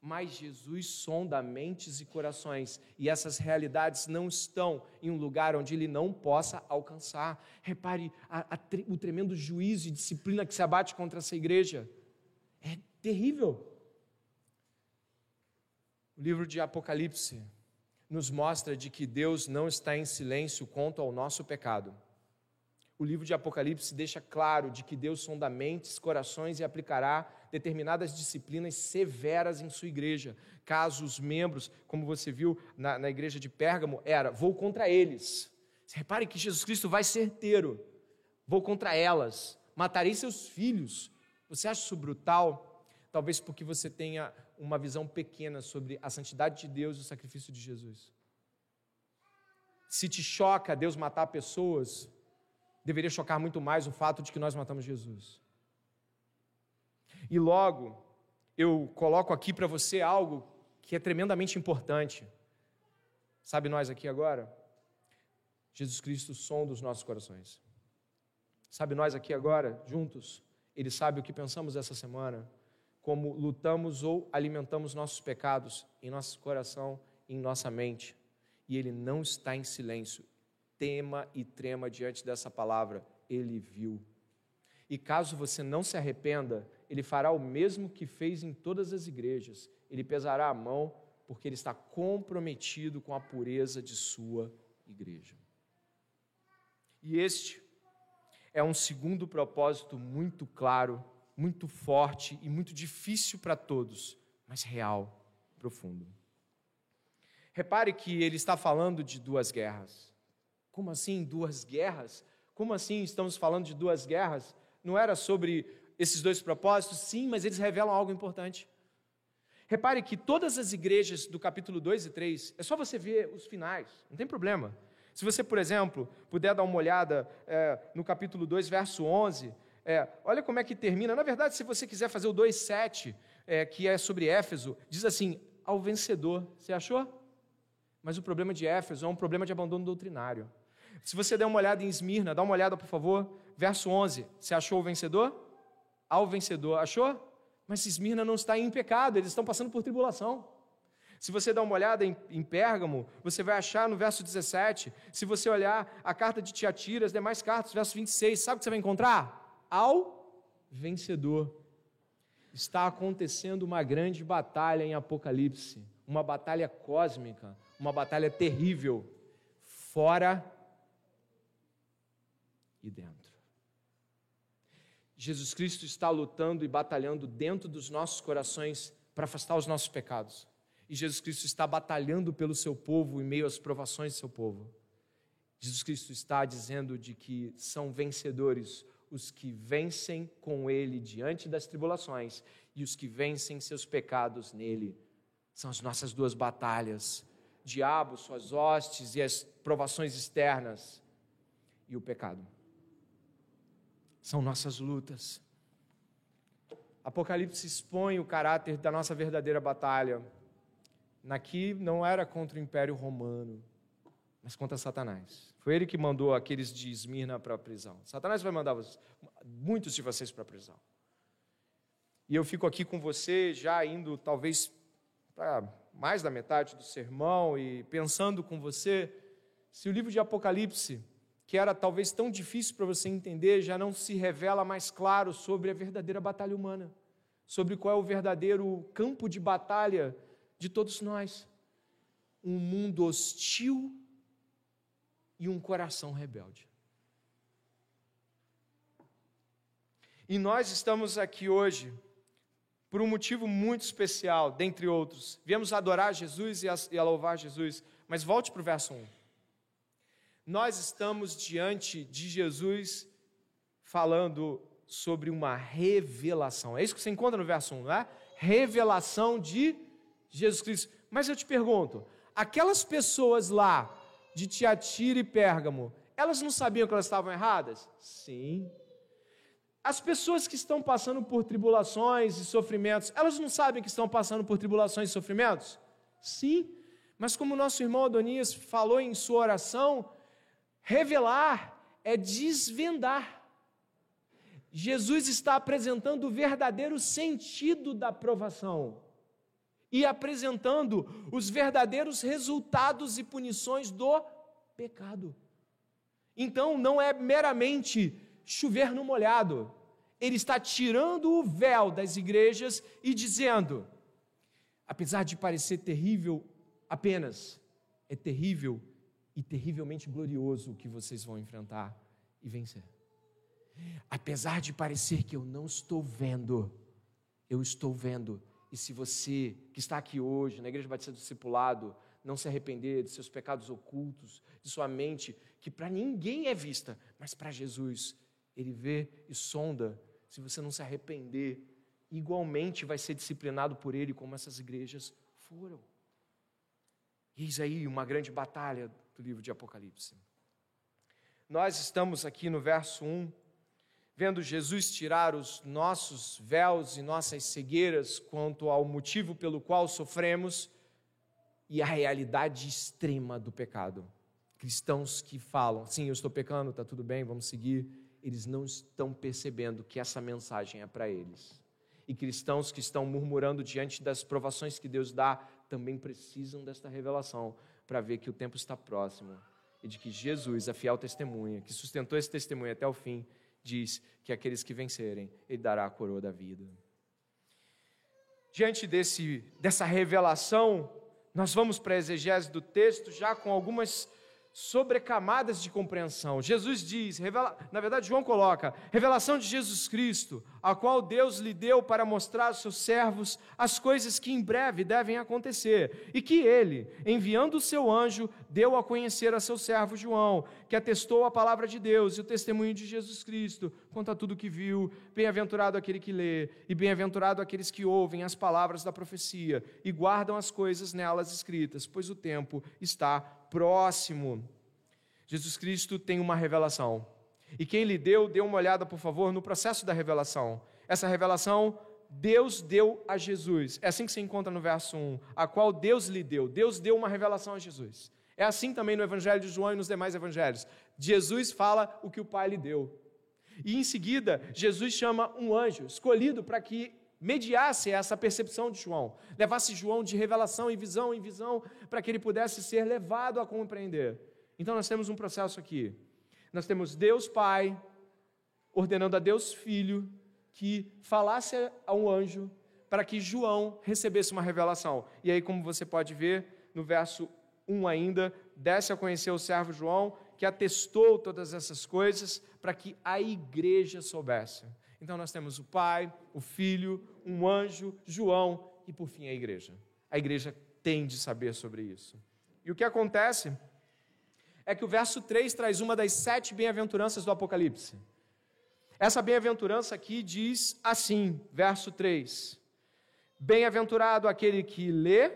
Mas Jesus sonda mentes e corações, e essas realidades não estão em um lugar onde ele não possa alcançar. Repare a, a, o tremendo juízo e disciplina que se abate contra essa igreja. É terrível. O livro de Apocalipse nos mostra de que Deus não está em silêncio quanto ao nosso pecado. O livro de Apocalipse deixa claro de que Deus sonda mentes, corações e aplicará determinadas disciplinas severas em sua igreja. Caso os membros, como você viu na, na igreja de Pérgamo, era: vou contra eles. Repare que Jesus Cristo vai certeiro. Vou contra elas, matarei seus filhos. Você acha isso brutal? Talvez porque você tenha uma visão pequena sobre a santidade de Deus e o sacrifício de Jesus. Se te choca Deus matar pessoas, deveria chocar muito mais o fato de que nós matamos Jesus. E logo, eu coloco aqui para você algo que é tremendamente importante. Sabe nós aqui agora? Jesus Cristo, som dos nossos corações. Sabe nós aqui agora, juntos? Ele sabe o que pensamos essa semana, como lutamos ou alimentamos nossos pecados em nosso coração, em nossa mente. E Ele não está em silêncio. Tema e trema diante dessa palavra. Ele viu. E caso você não se arrependa, ele fará o mesmo que fez em todas as igrejas. Ele pesará a mão, porque ele está comprometido com a pureza de sua igreja. E este é um segundo propósito muito claro, muito forte e muito difícil para todos, mas real, profundo. Repare que ele está falando de duas guerras. Como assim duas guerras? Como assim estamos falando de duas guerras? Não era sobre esses dois propósitos? Sim, mas eles revelam algo importante. Repare que todas as igrejas do capítulo 2 e 3, é só você ver os finais, não tem problema. Se você, por exemplo, puder dar uma olhada é, no capítulo 2, verso 11, é, olha como é que termina. Na verdade, se você quiser fazer o 2,7, é, que é sobre Éfeso, diz assim: ao vencedor. Você achou? Mas o problema de Éfeso é um problema de abandono doutrinário. Se você der uma olhada em Esmirna, dá uma olhada, por favor, verso 11. Você achou o vencedor? ao vencedor. Achou? Mas Esmirna não está em pecado, eles estão passando por tribulação. Se você dá uma olhada em, em, Pérgamo, você vai achar no verso 17. Se você olhar a carta de Tiatira, as demais cartas, verso 26, sabe o que você vai encontrar? Ao vencedor. Está acontecendo uma grande batalha em Apocalipse, uma batalha cósmica, uma batalha terrível, fora e dentro. Jesus Cristo está lutando e batalhando dentro dos nossos corações para afastar os nossos pecados. e Jesus Cristo está batalhando pelo seu povo em meio às provações do seu povo. Jesus Cristo está dizendo de que são vencedores os que vencem com ele diante das tribulações e os que vencem seus pecados nele. São as nossas duas batalhas: diabo, suas hostes e as provações externas e o pecado. São nossas lutas. Apocalipse expõe o caráter da nossa verdadeira batalha. Naqui não era contra o Império Romano, mas contra Satanás. Foi ele que mandou aqueles de Esmirna para a prisão. Satanás vai mandar muitos de vocês para a prisão. E eu fico aqui com você, já indo talvez para mais da metade do sermão e pensando com você se o livro de Apocalipse, que era talvez tão difícil para você entender, já não se revela mais claro sobre a verdadeira batalha humana, sobre qual é o verdadeiro campo de batalha de todos nós. Um mundo hostil e um coração rebelde. E nós estamos aqui hoje por um motivo muito especial, dentre outros. Viemos adorar Jesus e a, louvar Jesus. Mas volte para o verso 1. Nós estamos diante de Jesus falando sobre uma revelação. É isso que você encontra no verso 1, não é? Revelação de Jesus Cristo. Mas eu te pergunto, aquelas pessoas lá de Tiatira e Pérgamo, elas não sabiam que elas estavam erradas? Sim. As pessoas que estão passando por tribulações e sofrimentos, elas não sabem que estão passando por tribulações e sofrimentos? Sim. Mas como nosso irmão Adonias falou em sua oração, revelar é desvendar. Jesus está apresentando o verdadeiro sentido da provação e apresentando os verdadeiros resultados e punições do pecado. Então, não é meramente chover no molhado, ele está tirando o véu das igrejas e dizendo: apesar de parecer terrível apenas, é terrível e terrivelmente glorioso o que vocês vão enfrentar e vencer. Apesar de parecer que eu não estou vendo, eu estou vendo e se você que está aqui hoje, na Igreja Batista do Discipulado, não se arrepender de seus pecados ocultos, de sua mente, que para ninguém é vista, mas para Jesus, Ele vê e sonda. Se você não se arrepender, igualmente vai ser disciplinado por Ele, como essas igrejas foram. Eis aí uma grande batalha do livro de Apocalipse. Nós estamos aqui no verso 1 vendo Jesus tirar os nossos véus e nossas cegueiras quanto ao motivo pelo qual sofremos e a realidade extrema do pecado. Cristãos que falam, sim, eu estou pecando, está tudo bem, vamos seguir, eles não estão percebendo que essa mensagem é para eles. E cristãos que estão murmurando diante das provações que Deus dá também precisam desta revelação para ver que o tempo está próximo e de que Jesus, a fiel testemunha, que sustentou esse testemunho até o fim, diz que aqueles que vencerem, Ele dará a coroa da vida. Diante desse, dessa revelação, nós vamos para a exegese do texto já com algumas sobrecamadas de compreensão. Jesus diz, revela, na verdade, João coloca, revelação de Jesus Cristo, a qual Deus lhe deu para mostrar aos seus servos as coisas que em breve devem acontecer, e que ele, enviando o seu anjo, deu a conhecer a seu servo João, que atestou a palavra de Deus e o testemunho de Jesus Cristo, quanto a tudo que viu. Bem-aventurado aquele que lê, e bem-aventurado aqueles que ouvem as palavras da profecia e guardam as coisas nelas escritas, pois o tempo está próximo. Jesus Cristo tem uma revelação. E quem lhe deu, dê uma olhada, por favor, no processo da revelação. Essa revelação Deus deu a Jesus. É assim que se encontra no verso 1, a qual Deus lhe deu. Deus deu uma revelação a Jesus. É assim também no Evangelho de João e nos demais evangelhos. Jesus fala o que o Pai lhe deu. E em seguida, Jesus chama um anjo escolhido para que mediasse essa percepção de João, levasse João de revelação em visão em visão, para que ele pudesse ser levado a compreender. Então nós temos um processo aqui. Nós temos Deus Pai ordenando a Deus Filho que falasse a um anjo para que João recebesse uma revelação. E aí, como você pode ver no verso 1 ainda, desce a conhecer o servo João, que atestou todas essas coisas para que a igreja soubesse. Então nós temos o Pai, o Filho, um anjo, João e por fim a igreja. A igreja tem de saber sobre isso. E o que acontece é que o verso 3 traz uma das sete bem-aventuranças do Apocalipse. Essa bem-aventurança aqui diz assim, verso 3: Bem-aventurado aquele que lê,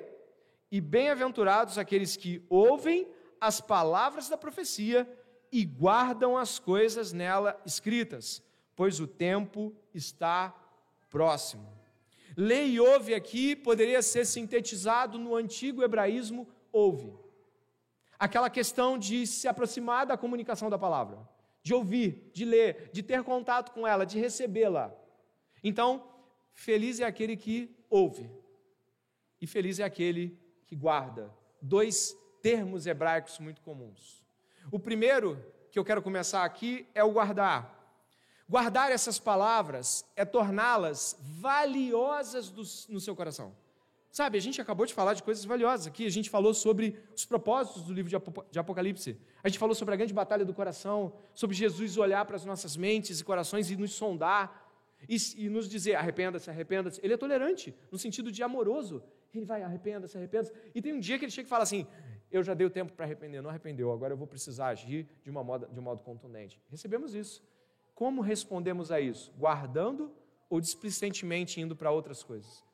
e bem-aventurados aqueles que ouvem as palavras da profecia e guardam as coisas nela escritas, pois o tempo está próximo. Lê e ouve aqui poderia ser sintetizado no antigo hebraísmo ouve. Aquela questão de se aproximar da comunicação da palavra, de ouvir, de ler, de ter contato com ela, de recebê-la. Então, feliz é aquele que ouve, e feliz é aquele que guarda. Dois termos hebraicos muito comuns. O primeiro que eu quero começar aqui é o guardar. Guardar essas palavras é torná-las valiosas do, no seu coração. Sabe, a gente acabou de falar de coisas valiosas aqui, a gente falou sobre os propósitos do livro de Apocalipse, a gente falou sobre a grande batalha do coração, sobre Jesus olhar para as nossas mentes e corações e nos sondar, e, e nos dizer: arrependa-se, arrependa-se. Ele é tolerante, no sentido de amoroso. Ele vai, arrependa-se, arrependa-se. E tem um dia que ele chega e fala assim: eu já dei o tempo para arrepender, não arrependeu, agora eu vou precisar agir de, uma moda, de um modo contundente. Recebemos isso. Como respondemos a isso? Guardando ou displicentemente indo para outras coisas?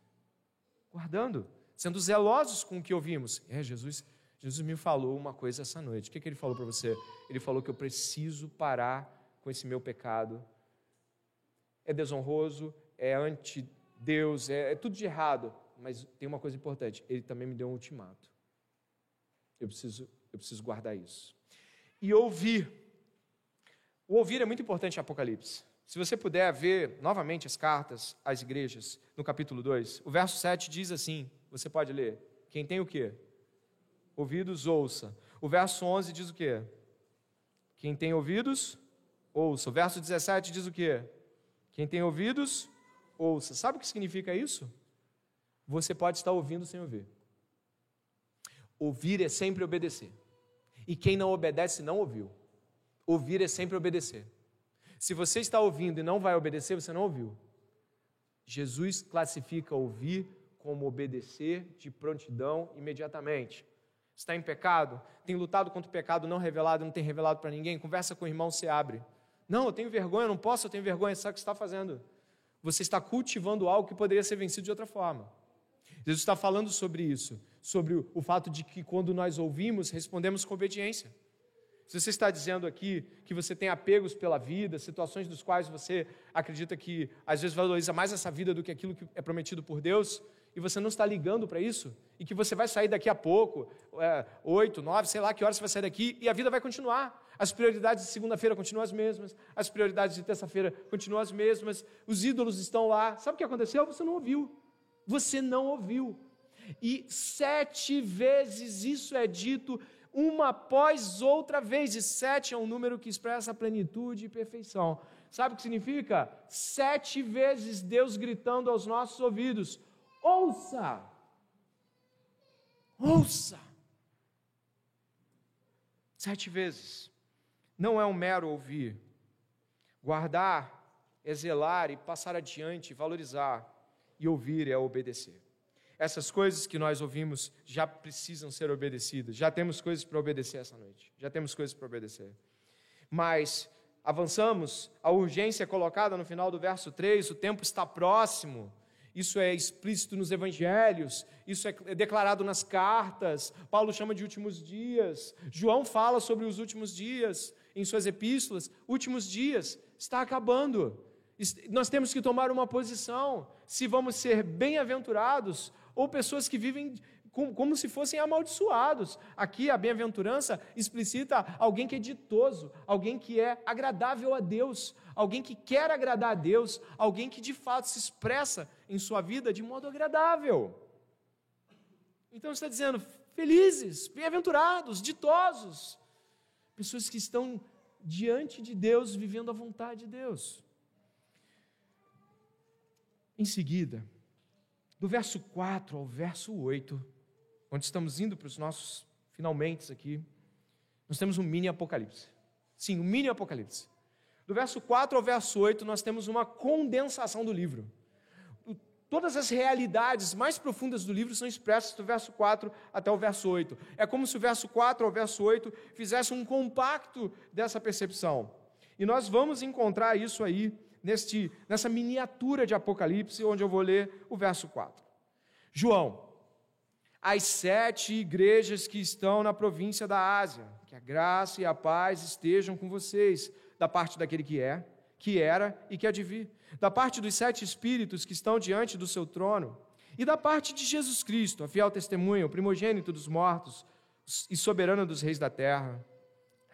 Guardando, sendo zelosos com o que ouvimos. É, Jesus, Jesus me falou uma coisa essa noite. O que, que ele falou para você? Ele falou que eu preciso parar com esse meu pecado. É desonroso, é anti-Deus, é, é tudo de errado. Mas tem uma coisa importante: ele também me deu um ultimato. Eu preciso, eu preciso guardar isso. E ouvir. O ouvir é muito importante em Apocalipse. Se você puder ver novamente as cartas às igrejas, no capítulo 2, o verso 7 diz assim: você pode ler. Quem tem o quê? Ouvidos, ouça. O verso 11 diz o quê? Quem tem ouvidos, ouça. O verso 17 diz o quê? Quem tem ouvidos, ouça. Sabe o que significa isso? Você pode estar ouvindo sem ouvir. Ouvir é sempre obedecer. E quem não obedece não ouviu. Ouvir é sempre obedecer. Se você está ouvindo e não vai obedecer, você não ouviu. Jesus classifica ouvir como obedecer de prontidão imediatamente. Está em pecado? Tem lutado contra o pecado não revelado, não tem revelado para ninguém? Conversa com o irmão, se abre. Não, eu tenho vergonha, eu não posso, eu tenho vergonha. Sabe o que você está fazendo? Você está cultivando algo que poderia ser vencido de outra forma. Jesus está falando sobre isso sobre o fato de que quando nós ouvimos, respondemos com obediência. Se você está dizendo aqui que você tem apegos pela vida, situações dos quais você acredita que às vezes valoriza mais essa vida do que aquilo que é prometido por Deus, e você não está ligando para isso, e que você vai sair daqui a pouco, é, oito, nove, sei lá que horas você vai sair daqui, e a vida vai continuar. As prioridades de segunda-feira continuam as mesmas, as prioridades de terça-feira continuam as mesmas, os ídolos estão lá. Sabe o que aconteceu? Você não ouviu. Você não ouviu e sete vezes isso é dito, uma após outra vez, e sete é um número que expressa plenitude e perfeição. Sabe o que significa? Sete vezes Deus gritando aos nossos ouvidos: ouça! Ouça! Sete vezes. Não é um mero ouvir. Guardar é zelar e passar adiante, valorizar. E ouvir é obedecer essas coisas que nós ouvimos já precisam ser obedecidas. Já temos coisas para obedecer essa noite. Já temos coisas para obedecer. Mas avançamos, a urgência é colocada no final do verso 3, o tempo está próximo. Isso é explícito nos evangelhos, isso é declarado nas cartas. Paulo chama de últimos dias. João fala sobre os últimos dias em suas epístolas. Últimos dias está acabando. Nós temos que tomar uma posição se vamos ser bem-aventurados ou pessoas que vivem como se fossem amaldiçoados. Aqui a bem-aventurança explicita alguém que é ditoso, alguém que é agradável a Deus, alguém que quer agradar a Deus, alguém que de fato se expressa em sua vida de modo agradável. Então está dizendo, felizes, bem-aventurados, ditosos, pessoas que estão diante de Deus, vivendo a vontade de Deus. Em seguida, do verso 4 ao verso 8, onde estamos indo para os nossos finalmente aqui, nós temos um mini apocalipse. Sim, um mini apocalipse. Do verso 4 ao verso 8, nós temos uma condensação do livro. Todas as realidades mais profundas do livro são expressas do verso 4 até o verso 8. É como se o verso 4 ao verso 8 fizesse um compacto dessa percepção. E nós vamos encontrar isso aí neste, nessa miniatura de Apocalipse, onde eu vou ler o verso 4. João, as sete igrejas que estão na província da Ásia, que a graça e a paz estejam com vocês, da parte daquele que é, que era e que há de vir, da parte dos sete espíritos que estão diante do seu trono, e da parte de Jesus Cristo, a fiel testemunha, o primogênito dos mortos e soberano dos reis da terra,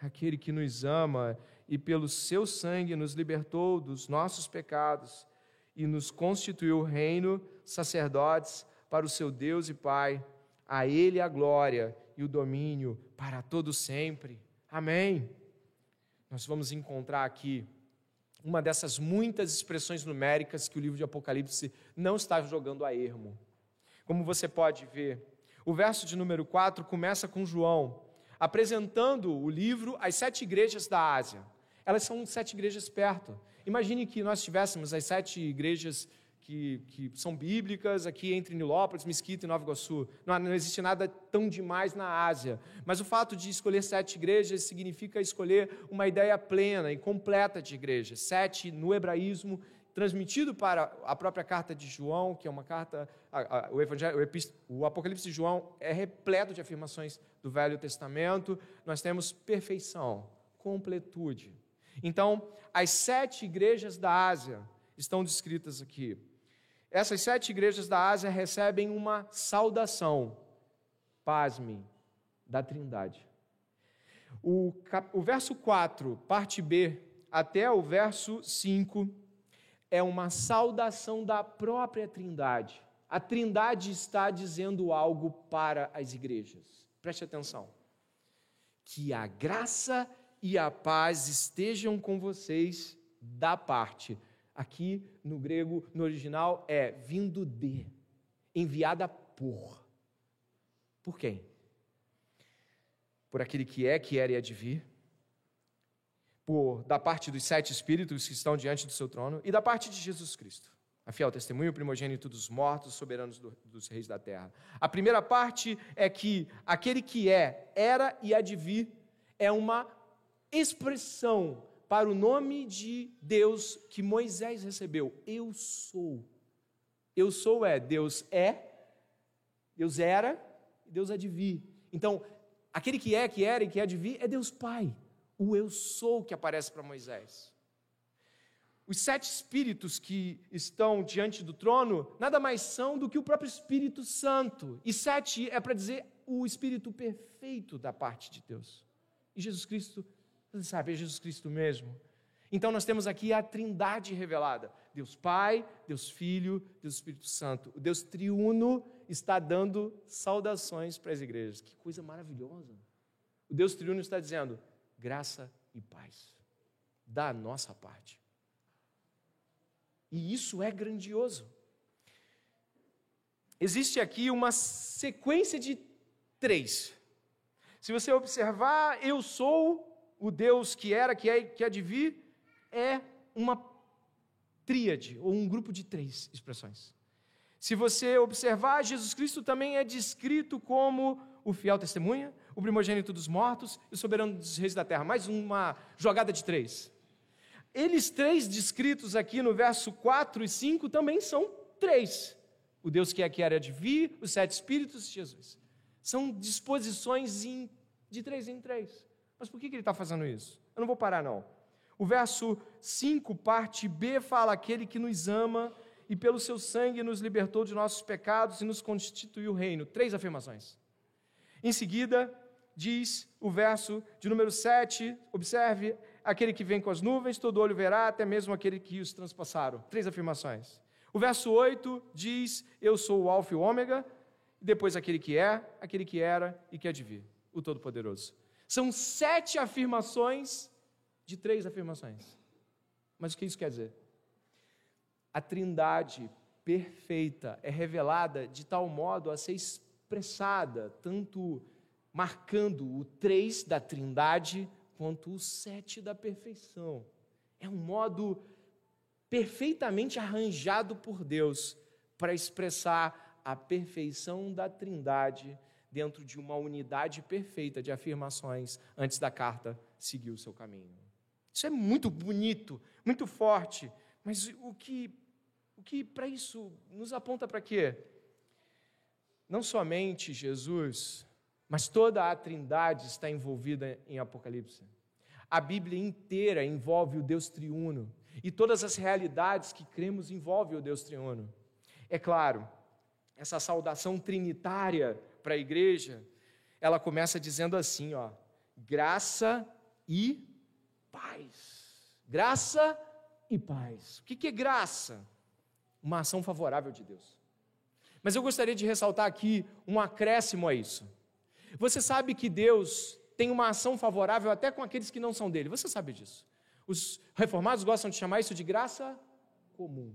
aquele que nos ama e pelo seu sangue nos libertou dos nossos pecados e nos constituiu reino, sacerdotes para o seu Deus e Pai. A ele a glória e o domínio para todo sempre. Amém. Nós vamos encontrar aqui uma dessas muitas expressões numéricas que o livro de Apocalipse não está jogando a ermo. Como você pode ver, o verso de número 4 começa com João apresentando o livro às sete igrejas da Ásia elas são sete igrejas perto. Imagine que nós tivéssemos as sete igrejas que, que são bíblicas aqui entre Nilópolis, Mesquita e Nova Iguaçu. Não, não existe nada tão demais na Ásia. Mas o fato de escolher sete igrejas significa escolher uma ideia plena e completa de igreja. Sete no hebraísmo transmitido para a própria carta de João, que é uma carta, o, evangelho, o, o Apocalipse de João é repleto de afirmações do Velho Testamento. Nós temos perfeição, completude. Então, as sete igrejas da Ásia estão descritas aqui. Essas sete igrejas da Ásia recebem uma saudação, pasme, da Trindade. O, o verso 4, parte B, até o verso 5, é uma saudação da própria Trindade. A Trindade está dizendo algo para as igrejas. Preste atenção. Que a graça a paz estejam com vocês da parte. Aqui no grego, no original, é vindo de, enviada por. Por quem? Por aquele que é, que era e há de vir. Por, da parte dos sete espíritos que estão diante do seu trono e da parte de Jesus Cristo, a fiel testemunho, primogênito dos mortos, soberanos do, dos reis da terra. A primeira parte é que aquele que é, era e há de vir é uma expressão para o nome de Deus que Moisés recebeu. Eu sou. Eu sou é Deus é, Deus era, Deus é de vir. Então, aquele que é, que era e que é de vir é Deus Pai. O eu sou que aparece para Moisés. Os sete espíritos que estão diante do trono nada mais são do que o próprio Espírito Santo. E sete é para dizer o Espírito perfeito da parte de Deus. E Jesus Cristo sabe, é Jesus Cristo mesmo. Então nós temos aqui a trindade revelada: Deus Pai, Deus Filho, Deus Espírito Santo. O Deus triuno está dando saudações para as igrejas. Que coisa maravilhosa. O Deus triuno está dizendo: graça e paz, da nossa parte. E isso é grandioso. Existe aqui uma sequência de três. Se você observar, eu sou o Deus que era, que é que há de vir, é uma tríade, ou um grupo de três expressões. Se você observar, Jesus Cristo também é descrito como o fiel testemunha, o primogênito dos mortos e o soberano dos reis da terra. Mais uma jogada de três. Eles três descritos aqui no verso 4 e 5 também são três. O Deus que é que era de vir, os sete espíritos e Jesus. São disposições de três em três. Mas por que ele está fazendo isso? Eu não vou parar, não. O verso 5, parte B, fala: aquele que nos ama e pelo seu sangue nos libertou de nossos pecados e nos constituiu reino. Três afirmações. Em seguida, diz o verso de número 7, observe: aquele que vem com as nuvens, todo olho verá, até mesmo aquele que os transpassaram. Três afirmações. O verso 8 diz: Eu sou o Alfa e o Ômega, e depois aquele que é, aquele que era e que há de vir, o Todo-Poderoso. São sete afirmações de três afirmações. Mas o que isso quer dizer? A trindade perfeita é revelada de tal modo a ser expressada, tanto marcando o três da trindade, quanto o sete da perfeição. É um modo perfeitamente arranjado por Deus para expressar a perfeição da Trindade dentro de uma unidade perfeita de afirmações antes da carta seguir o seu caminho. Isso é muito bonito, muito forte, mas o que, o que para isso nos aponta para quê? Não somente Jesus, mas toda a Trindade está envolvida em Apocalipse. A Bíblia inteira envolve o Deus triuno e todas as realidades que cremos envolvem o Deus triuno. É claro, essa saudação trinitária para a igreja, ela começa dizendo assim, ó: graça e paz. Graça e paz. O que é graça? Uma ação favorável de Deus. Mas eu gostaria de ressaltar aqui um acréscimo a isso. Você sabe que Deus tem uma ação favorável até com aqueles que não são dele. Você sabe disso. Os reformados gostam de chamar isso de graça comum.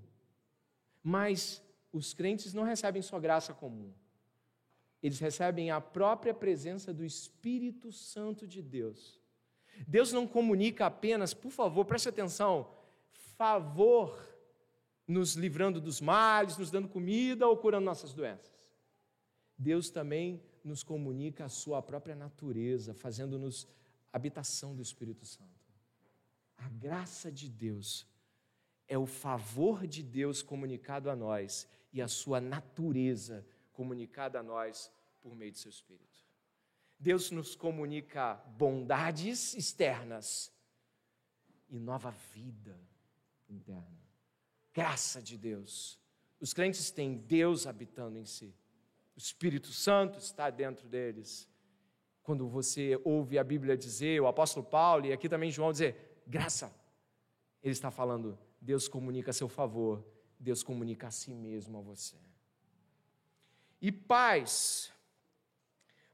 Mas os crentes não recebem só graça comum eles recebem a própria presença do Espírito Santo de Deus. Deus não comunica apenas, por favor, preste atenção, favor nos livrando dos males, nos dando comida ou curando nossas doenças. Deus também nos comunica a sua própria natureza, fazendo-nos habitação do Espírito Santo. A graça de Deus é o favor de Deus comunicado a nós e a sua natureza comunicada a nós por meio de seu Espírito. Deus nos comunica bondades externas e nova vida interna. Graça de Deus. Os crentes têm Deus habitando em si. O Espírito Santo está dentro deles. Quando você ouve a Bíblia dizer, o apóstolo Paulo e aqui também João dizer, graça, ele está falando, Deus comunica a seu favor, Deus comunica a si mesmo a você. E paz.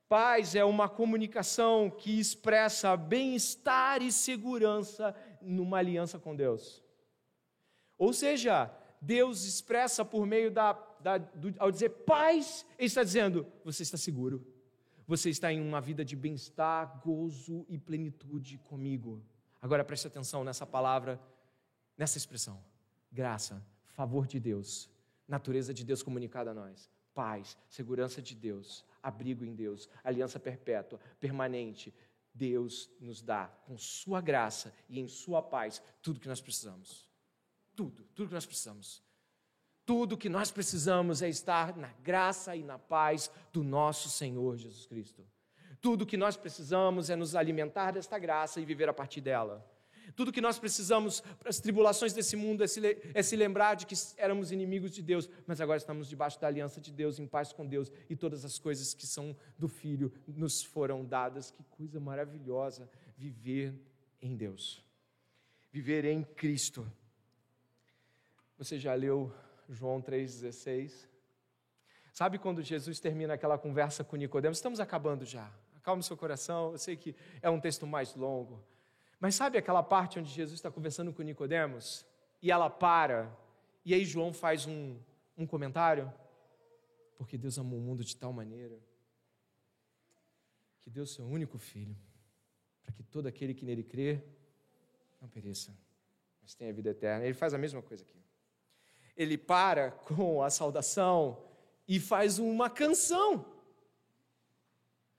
Paz é uma comunicação que expressa bem-estar e segurança numa aliança com Deus. Ou seja, Deus expressa por meio da, da do, ao dizer paz, Ele está dizendo: você está seguro, você está em uma vida de bem-estar, gozo e plenitude comigo. Agora preste atenção nessa palavra, nessa expressão: graça, favor de Deus, natureza de Deus comunicada a nós paz, segurança de Deus, abrigo em Deus, aliança perpétua, permanente. Deus nos dá, com Sua graça e em Sua paz, tudo que nós precisamos. Tudo, tudo que nós precisamos. Tudo que nós precisamos é estar na graça e na paz do nosso Senhor Jesus Cristo. Tudo que nós precisamos é nos alimentar desta graça e viver a partir dela. Tudo que nós precisamos para as tribulações desse mundo é se, é se lembrar de que éramos inimigos de Deus, mas agora estamos debaixo da aliança de Deus, em paz com Deus, e todas as coisas que são do Filho nos foram dadas. Que coisa maravilhosa viver em Deus, viver em Cristo. Você já leu João 3,16? Sabe quando Jesus termina aquela conversa com Nicodemos? Estamos acabando já. Acalme seu coração. Eu sei que é um texto mais longo. Mas sabe aquela parte onde Jesus está conversando com Nicodemos e ela para e aí João faz um, um comentário? Porque Deus amou o mundo de tal maneira que deu seu único filho para que todo aquele que nele crê não pereça, mas tenha vida eterna. Ele faz a mesma coisa aqui. Ele para com a saudação e faz uma canção.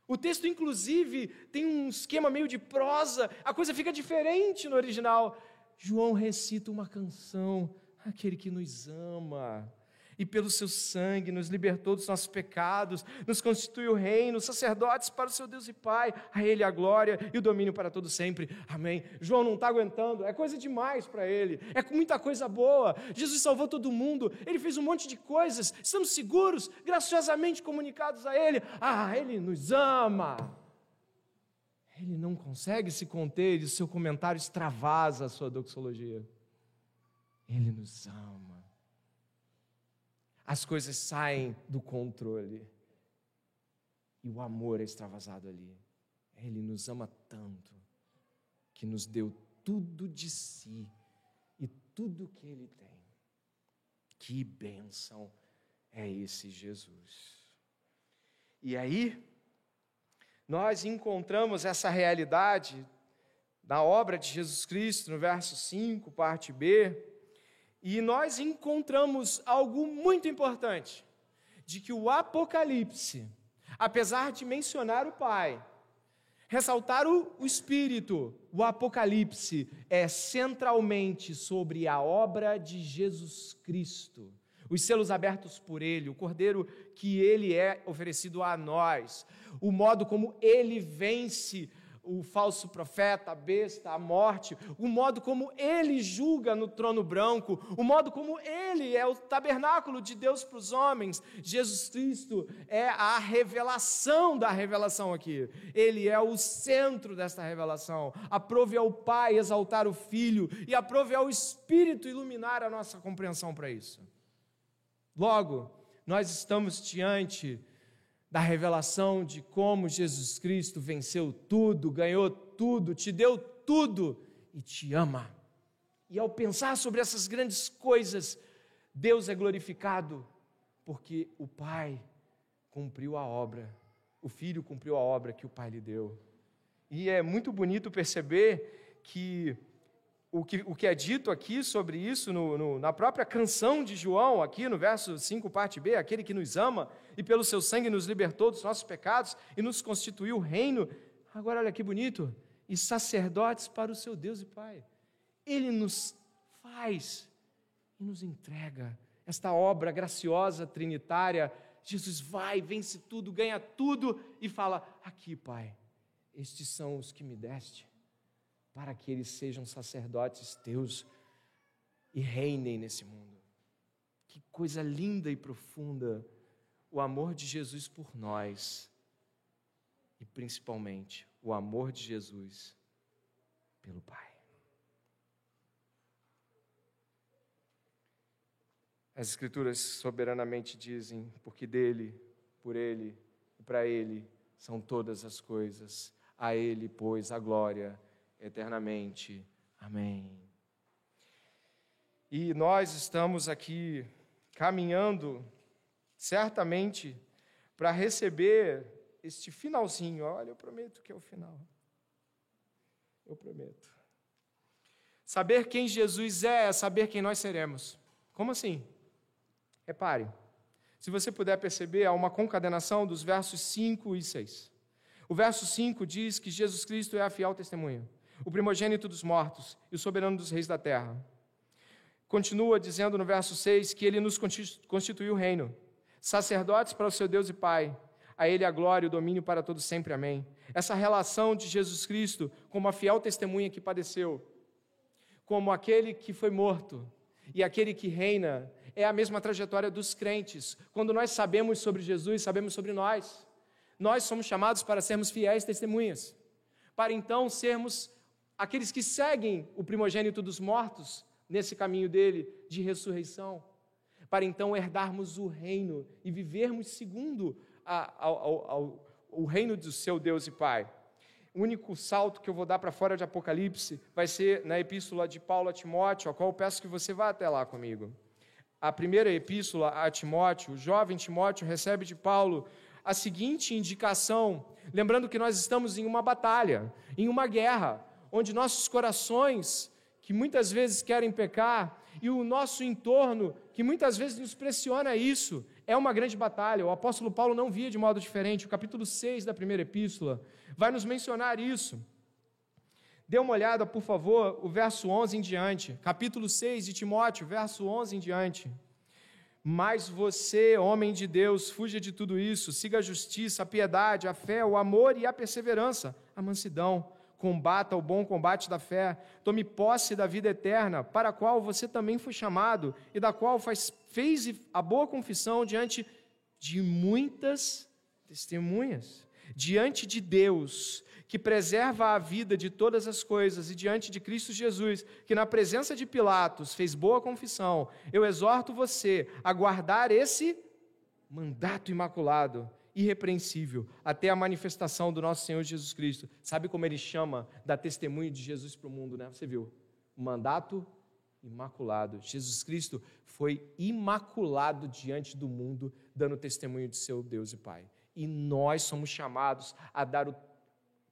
O texto, inclusive, tem um esquema meio de prosa, a coisa fica diferente no original. João recita uma canção, aquele que nos ama e pelo seu sangue nos libertou dos nossos pecados, nos constituiu reino, sacerdotes para o seu Deus e Pai, a Ele a glória e o domínio para todo sempre. Amém. João não está aguentando, é coisa demais para ele, é muita coisa boa. Jesus salvou todo mundo, ele fez um monte de coisas, estamos seguros, graciosamente comunicados a Ele. Ah, Ele nos ama. Ele não consegue se conter e seu comentário extravasa a sua doxologia. Ele nos ama as coisas saem do controle. E o amor é extravasado ali. Ele nos ama tanto que nos deu tudo de si e tudo que ele tem. Que bênção é esse Jesus. E aí, nós encontramos essa realidade na obra de Jesus Cristo, no verso 5, parte B, E nós encontramos algo muito importante: de que o Apocalipse, apesar de mencionar o Pai, ressaltar o, o Espírito, o Apocalipse é centralmente sobre a obra de Jesus Cristo. Os selos abertos por Ele, o Cordeiro que Ele é oferecido a nós, o modo como Ele vence o falso profeta, a besta, a morte, o modo como ele julga no trono branco, o modo como ele é o tabernáculo de Deus para os homens. Jesus Cristo é a revelação da revelação aqui. Ele é o centro desta revelação. Aprove ao Pai exaltar o Filho e aprove ao Espírito iluminar a nossa compreensão para isso. Logo, nós estamos diante da revelação de como Jesus Cristo venceu tudo, ganhou tudo, te deu tudo e te ama. E ao pensar sobre essas grandes coisas, Deus é glorificado porque o Pai cumpriu a obra, o Filho cumpriu a obra que o Pai lhe deu. E é muito bonito perceber que o que, o que é dito aqui sobre isso no, no, na própria canção de João, aqui no verso 5, parte B, aquele que nos ama e pelo seu sangue nos libertou dos nossos pecados e nos constituiu reino. Agora, olha que bonito, e sacerdotes para o seu Deus e Pai. Ele nos faz e nos entrega esta obra graciosa, trinitária. Jesus vai, vence tudo, ganha tudo e fala: Aqui, Pai, estes são os que me deste para que eles sejam sacerdotes teus e reinem nesse mundo. Que coisa linda e profunda o amor de Jesus por nós e principalmente o amor de Jesus pelo Pai. As Escrituras soberanamente dizem: porque dele, por ele e para ele são todas as coisas, a ele, pois, a glória eternamente. Amém. E nós estamos aqui caminhando, certamente, para receber este finalzinho. Olha, eu prometo que é o final. Eu prometo. Saber quem Jesus é é saber quem nós seremos. Como assim? Repare. Se você puder perceber, há uma concadenação dos versos 5 e 6. O verso 5 diz que Jesus Cristo é a fiel testemunha o primogênito dos mortos e o soberano dos reis da terra. Continua dizendo no verso 6 que ele nos constituiu reino, sacerdotes para o seu Deus e Pai. A ele a glória e o domínio para todos sempre. Amém. Essa relação de Jesus Cristo como a fiel testemunha que padeceu, como aquele que foi morto e aquele que reina, é a mesma trajetória dos crentes. Quando nós sabemos sobre Jesus, sabemos sobre nós. Nós somos chamados para sermos fiéis testemunhas, para então sermos aqueles que seguem o primogênito dos mortos nesse caminho dele de ressurreição, para então herdarmos o reino e vivermos segundo a, ao, ao, o reino do seu Deus e Pai. O único salto que eu vou dar para fora de Apocalipse vai ser na epístola de Paulo a Timóteo, a qual eu peço que você vá até lá comigo. A primeira epístola a Timóteo, o jovem Timóteo recebe de Paulo a seguinte indicação, lembrando que nós estamos em uma batalha, em uma guerra, onde nossos corações, que muitas vezes querem pecar, e o nosso entorno, que muitas vezes nos pressiona isso, é uma grande batalha. O apóstolo Paulo não via de modo diferente. O capítulo 6 da primeira epístola vai nos mencionar isso. Dê uma olhada, por favor, o verso 11 em diante. Capítulo 6 de Timóteo, verso 11 em diante. Mas você, homem de Deus, fuja de tudo isso, siga a justiça, a piedade, a fé, o amor e a perseverança, a mansidão combata o bom combate da fé, tome posse da vida eterna, para a qual você também foi chamado e da qual faz, fez a boa confissão diante de muitas testemunhas, diante de Deus, que preserva a vida de todas as coisas, e diante de Cristo Jesus, que na presença de Pilatos fez boa confissão, eu exorto você a guardar esse mandato imaculado irrepreensível até a manifestação do nosso Senhor Jesus Cristo. Sabe como ele chama da testemunho de Jesus para o mundo, né? Você viu? Mandato imaculado. Jesus Cristo foi imaculado diante do mundo, dando testemunho de seu Deus e Pai. E nós somos chamados a dar o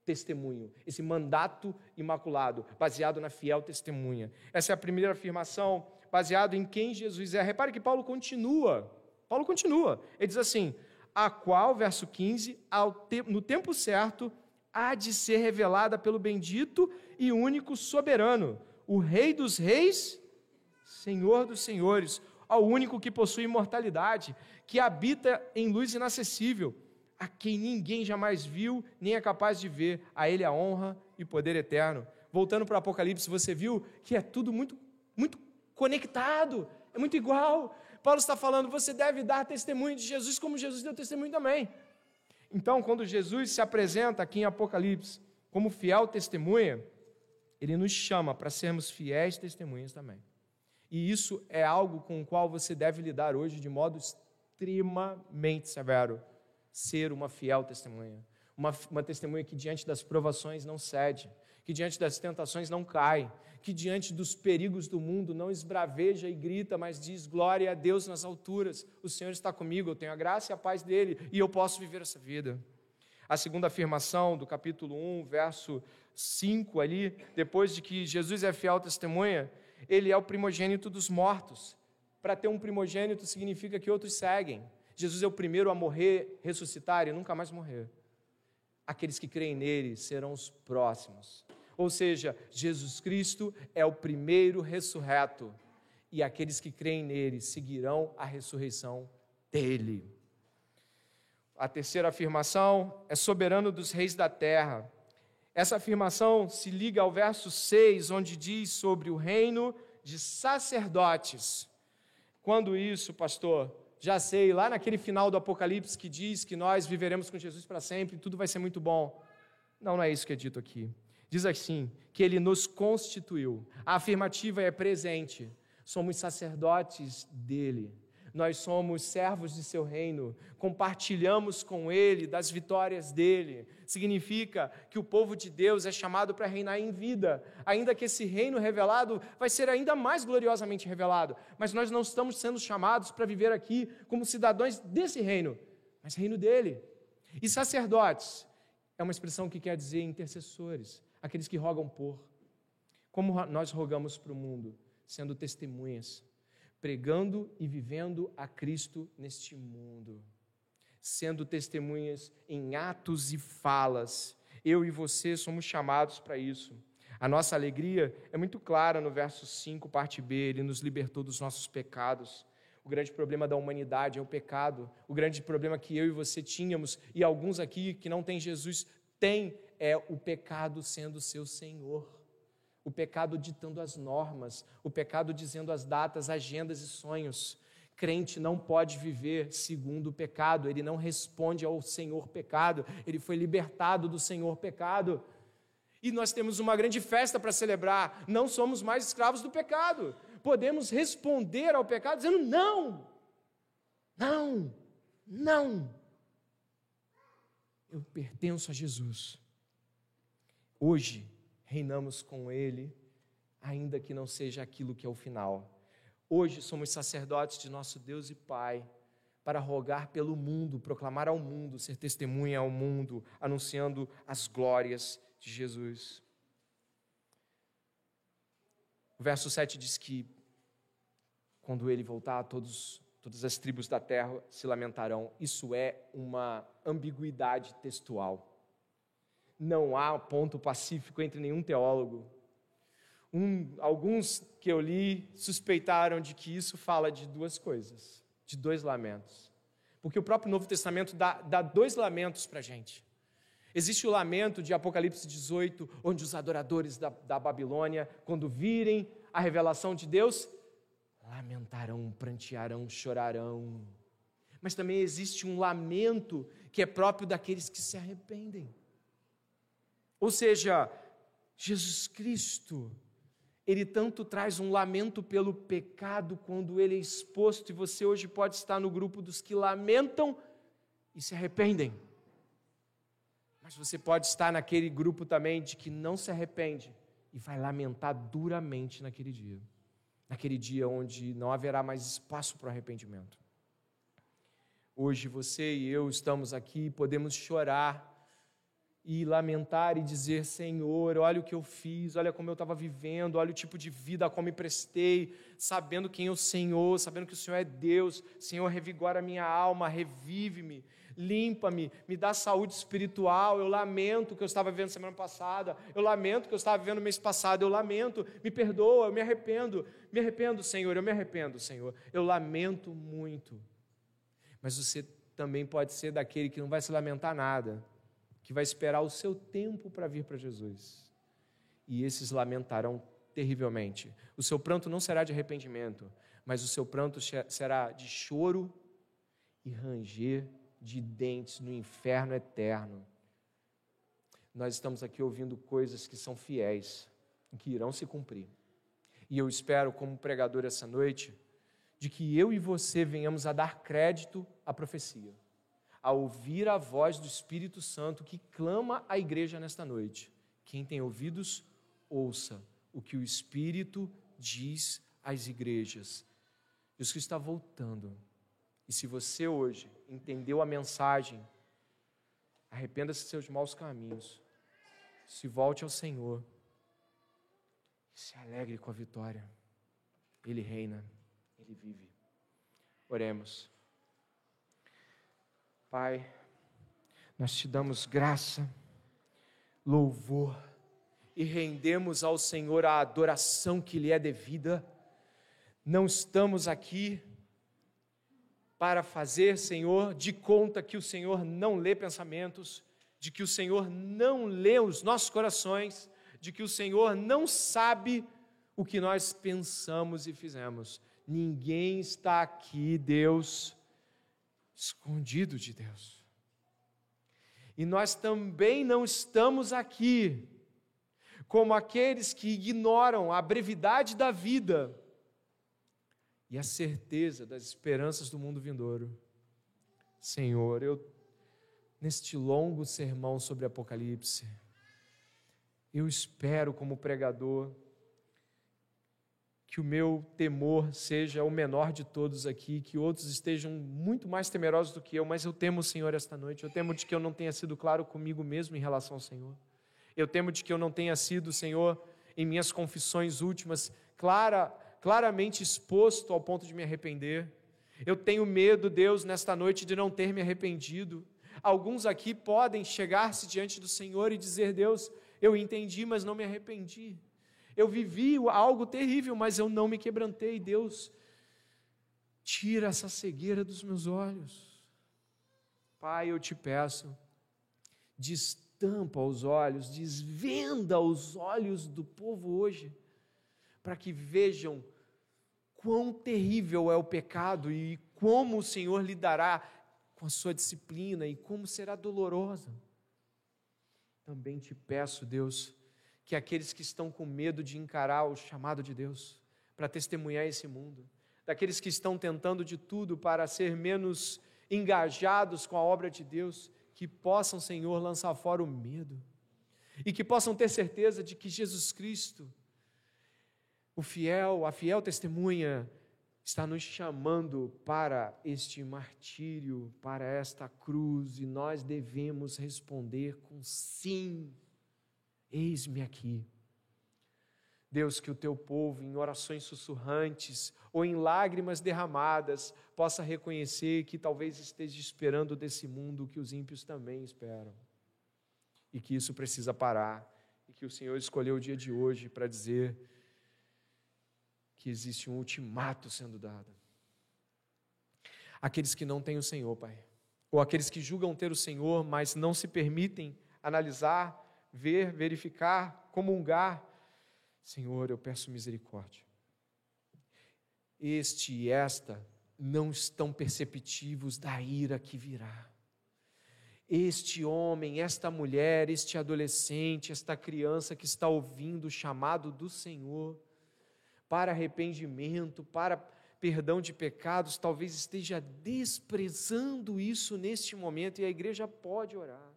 testemunho, esse mandato imaculado, baseado na fiel testemunha. Essa é a primeira afirmação baseado em quem Jesus é. Repare que Paulo continua. Paulo continua. Ele diz assim: a qual, verso 15, no tempo certo, há de ser revelada pelo bendito e único soberano, o Rei dos Reis, Senhor dos Senhores, ao único que possui imortalidade, que habita em luz inacessível, a quem ninguém jamais viu, nem é capaz de ver, a Ele a honra e poder eterno. Voltando para o Apocalipse, você viu que é tudo muito, muito conectado, é muito igual. Paulo está falando, você deve dar testemunho de Jesus como Jesus deu testemunho também. Então, quando Jesus se apresenta aqui em Apocalipse como fiel testemunha, ele nos chama para sermos fiéis testemunhas também. E isso é algo com o qual você deve lidar hoje de modo extremamente severo. Ser uma fiel testemunha. Uma, uma testemunha que diante das provações não cede, que diante das tentações não cai, que diante dos perigos do mundo não esbraveja e grita, mas diz glória a Deus nas alturas. O Senhor está comigo, eu tenho a graça e a paz dele e eu posso viver essa vida. A segunda afirmação do capítulo 1, verso 5 ali, depois de que Jesus é fiel testemunha, ele é o primogênito dos mortos. Para ter um primogênito significa que outros seguem. Jesus é o primeiro a morrer, ressuscitar e nunca mais morrer. Aqueles que creem nele serão os próximos. Ou seja, Jesus Cristo é o primeiro ressurreto e aqueles que creem nele seguirão a ressurreição dele. A terceira afirmação é soberano dos reis da terra. Essa afirmação se liga ao verso 6, onde diz sobre o reino de sacerdotes. Quando isso, pastor? Já sei, lá naquele final do Apocalipse que diz que nós viveremos com Jesus para sempre, tudo vai ser muito bom. Não, não é isso que é dito aqui. Diz assim: que ele nos constituiu. A afirmativa é presente. Somos sacerdotes dele. Nós somos servos de seu reino, compartilhamos com ele das vitórias dele. Significa que o povo de Deus é chamado para reinar em vida, ainda que esse reino revelado vai ser ainda mais gloriosamente revelado. Mas nós não estamos sendo chamados para viver aqui como cidadãos desse reino, mas reino dele. E sacerdotes é uma expressão que quer dizer intercessores aqueles que rogam por. Como nós rogamos para o mundo, sendo testemunhas, pregando e vivendo a Cristo neste mundo, sendo testemunhas em atos e falas. Eu e você somos chamados para isso. A nossa alegria é muito clara no verso 5, parte B, ele nos libertou dos nossos pecados. O grande problema da humanidade é o pecado. O grande problema que eu e você tínhamos, e alguns aqui que não têm Jesus têm, é o pecado sendo seu senhor, o pecado ditando as normas, o pecado dizendo as datas, agendas e sonhos. Crente não pode viver segundo o pecado, ele não responde ao Senhor pecado, ele foi libertado do Senhor pecado. E nós temos uma grande festa para celebrar, não somos mais escravos do pecado. Podemos responder ao pecado dizendo: não, não, não. Eu pertenço a Jesus. Hoje reinamos com Ele, ainda que não seja aquilo que é o final. Hoje somos sacerdotes de nosso Deus e Pai para rogar pelo mundo, proclamar ao mundo, ser testemunha ao mundo, anunciando as glórias de Jesus. O verso 7 diz que quando ele voltar, todos, todas as tribos da terra se lamentarão. Isso é uma ambiguidade textual não há ponto pacífico entre nenhum teólogo. Um, alguns que eu li suspeitaram de que isso fala de duas coisas, de dois lamentos. Porque o próprio Novo Testamento dá, dá dois lamentos para a gente. Existe o lamento de Apocalipse 18, onde os adoradores da, da Babilônia, quando virem a revelação de Deus, lamentarão, prantearão, chorarão. Mas também existe um lamento que é próprio daqueles que se arrependem. Ou seja, Jesus Cristo, ele tanto traz um lamento pelo pecado quando ele é exposto, e você hoje pode estar no grupo dos que lamentam e se arrependem. Mas você pode estar naquele grupo também de que não se arrepende e vai lamentar duramente naquele dia. Naquele dia onde não haverá mais espaço para arrependimento. Hoje você e eu estamos aqui, podemos chorar e lamentar e dizer: Senhor, olha o que eu fiz, olha como eu estava vivendo, olha o tipo de vida a qual me prestei, sabendo quem é o Senhor, sabendo que o Senhor é Deus. Senhor, revigora a minha alma, revive-me, limpa-me, me dá saúde espiritual. Eu lamento o que eu estava vivendo semana passada, eu lamento o que eu estava vivendo mês passado, eu lamento, me perdoa, eu me arrependo, me arrependo, Senhor, eu me arrependo, Senhor. Eu lamento muito. Mas você também pode ser daquele que não vai se lamentar nada que vai esperar o seu tempo para vir para Jesus. E esses lamentarão terrivelmente. O seu pranto não será de arrependimento, mas o seu pranto será de choro e ranger de dentes no inferno eterno. Nós estamos aqui ouvindo coisas que são fiéis que irão se cumprir. E eu espero, como pregador essa noite, de que eu e você venhamos a dar crédito à profecia a ouvir a voz do Espírito Santo que clama à igreja nesta noite. Quem tem ouvidos, ouça o que o Espírito diz às igrejas. Jesus está voltando. E se você hoje entendeu a mensagem, arrependa-se de seus maus caminhos, se volte ao Senhor e se alegre com a vitória. Ele reina, ele vive. Oremos. Pai, nós te damos graça, louvor e rendemos ao Senhor a adoração que lhe é devida. Não estamos aqui para fazer, Senhor, de conta que o Senhor não lê pensamentos, de que o Senhor não lê os nossos corações, de que o Senhor não sabe o que nós pensamos e fizemos. Ninguém está aqui, Deus, escondido de Deus. E nós também não estamos aqui como aqueles que ignoram a brevidade da vida e a certeza das esperanças do mundo vindouro. Senhor, eu neste longo sermão sobre Apocalipse, eu espero como pregador que o meu temor seja o menor de todos aqui, que outros estejam muito mais temerosos do que eu, mas eu temo o Senhor esta noite. Eu temo de que eu não tenha sido claro comigo mesmo em relação ao Senhor. Eu temo de que eu não tenha sido, Senhor, em minhas confissões últimas, clara, claramente exposto ao ponto de me arrepender. Eu tenho medo, Deus, nesta noite de não ter me arrependido. Alguns aqui podem chegar-se diante do Senhor e dizer: Deus, eu entendi, mas não me arrependi. Eu vivi algo terrível, mas eu não me quebrantei. Deus, tira essa cegueira dos meus olhos. Pai, eu te peço, destampa os olhos, desvenda os olhos do povo hoje, para que vejam quão terrível é o pecado e como o Senhor lidará com a sua disciplina e como será dolorosa. Também te peço, Deus, que aqueles que estão com medo de encarar o chamado de Deus para testemunhar esse mundo, daqueles que estão tentando de tudo para ser menos engajados com a obra de Deus, que possam, Senhor, lançar fora o medo e que possam ter certeza de que Jesus Cristo, o fiel, a fiel testemunha, está nos chamando para este martírio, para esta cruz, e nós devemos responder com sim Eis-me aqui. Deus, que o teu povo, em orações sussurrantes ou em lágrimas derramadas, possa reconhecer que talvez esteja esperando desse mundo o que os ímpios também esperam. E que isso precisa parar. E que o Senhor escolheu o dia de hoje para dizer que existe um ultimato sendo dado. Aqueles que não têm o Senhor, Pai, ou aqueles que julgam ter o Senhor, mas não se permitem analisar ver, verificar, comungar. Senhor, eu peço misericórdia. Este e esta não estão perceptivos da ira que virá. Este homem, esta mulher, este adolescente, esta criança que está ouvindo o chamado do Senhor para arrependimento, para perdão de pecados, talvez esteja desprezando isso neste momento e a igreja pode orar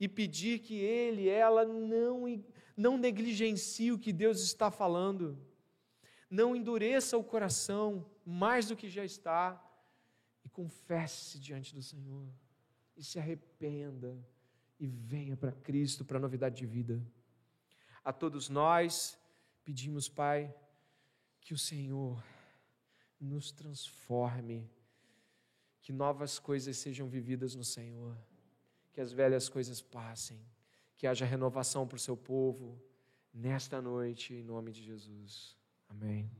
e pedir que ele, ela não, não negligencie o que Deus está falando, não endureça o coração mais do que já está e confesse diante do Senhor. E se arrependa e venha para Cristo, para a novidade de vida. A todos nós pedimos, Pai, que o Senhor nos transforme, que novas coisas sejam vividas no Senhor, que as velhas coisas passem, que haja renovação para o seu povo nesta noite, em nome de Jesus. Amém.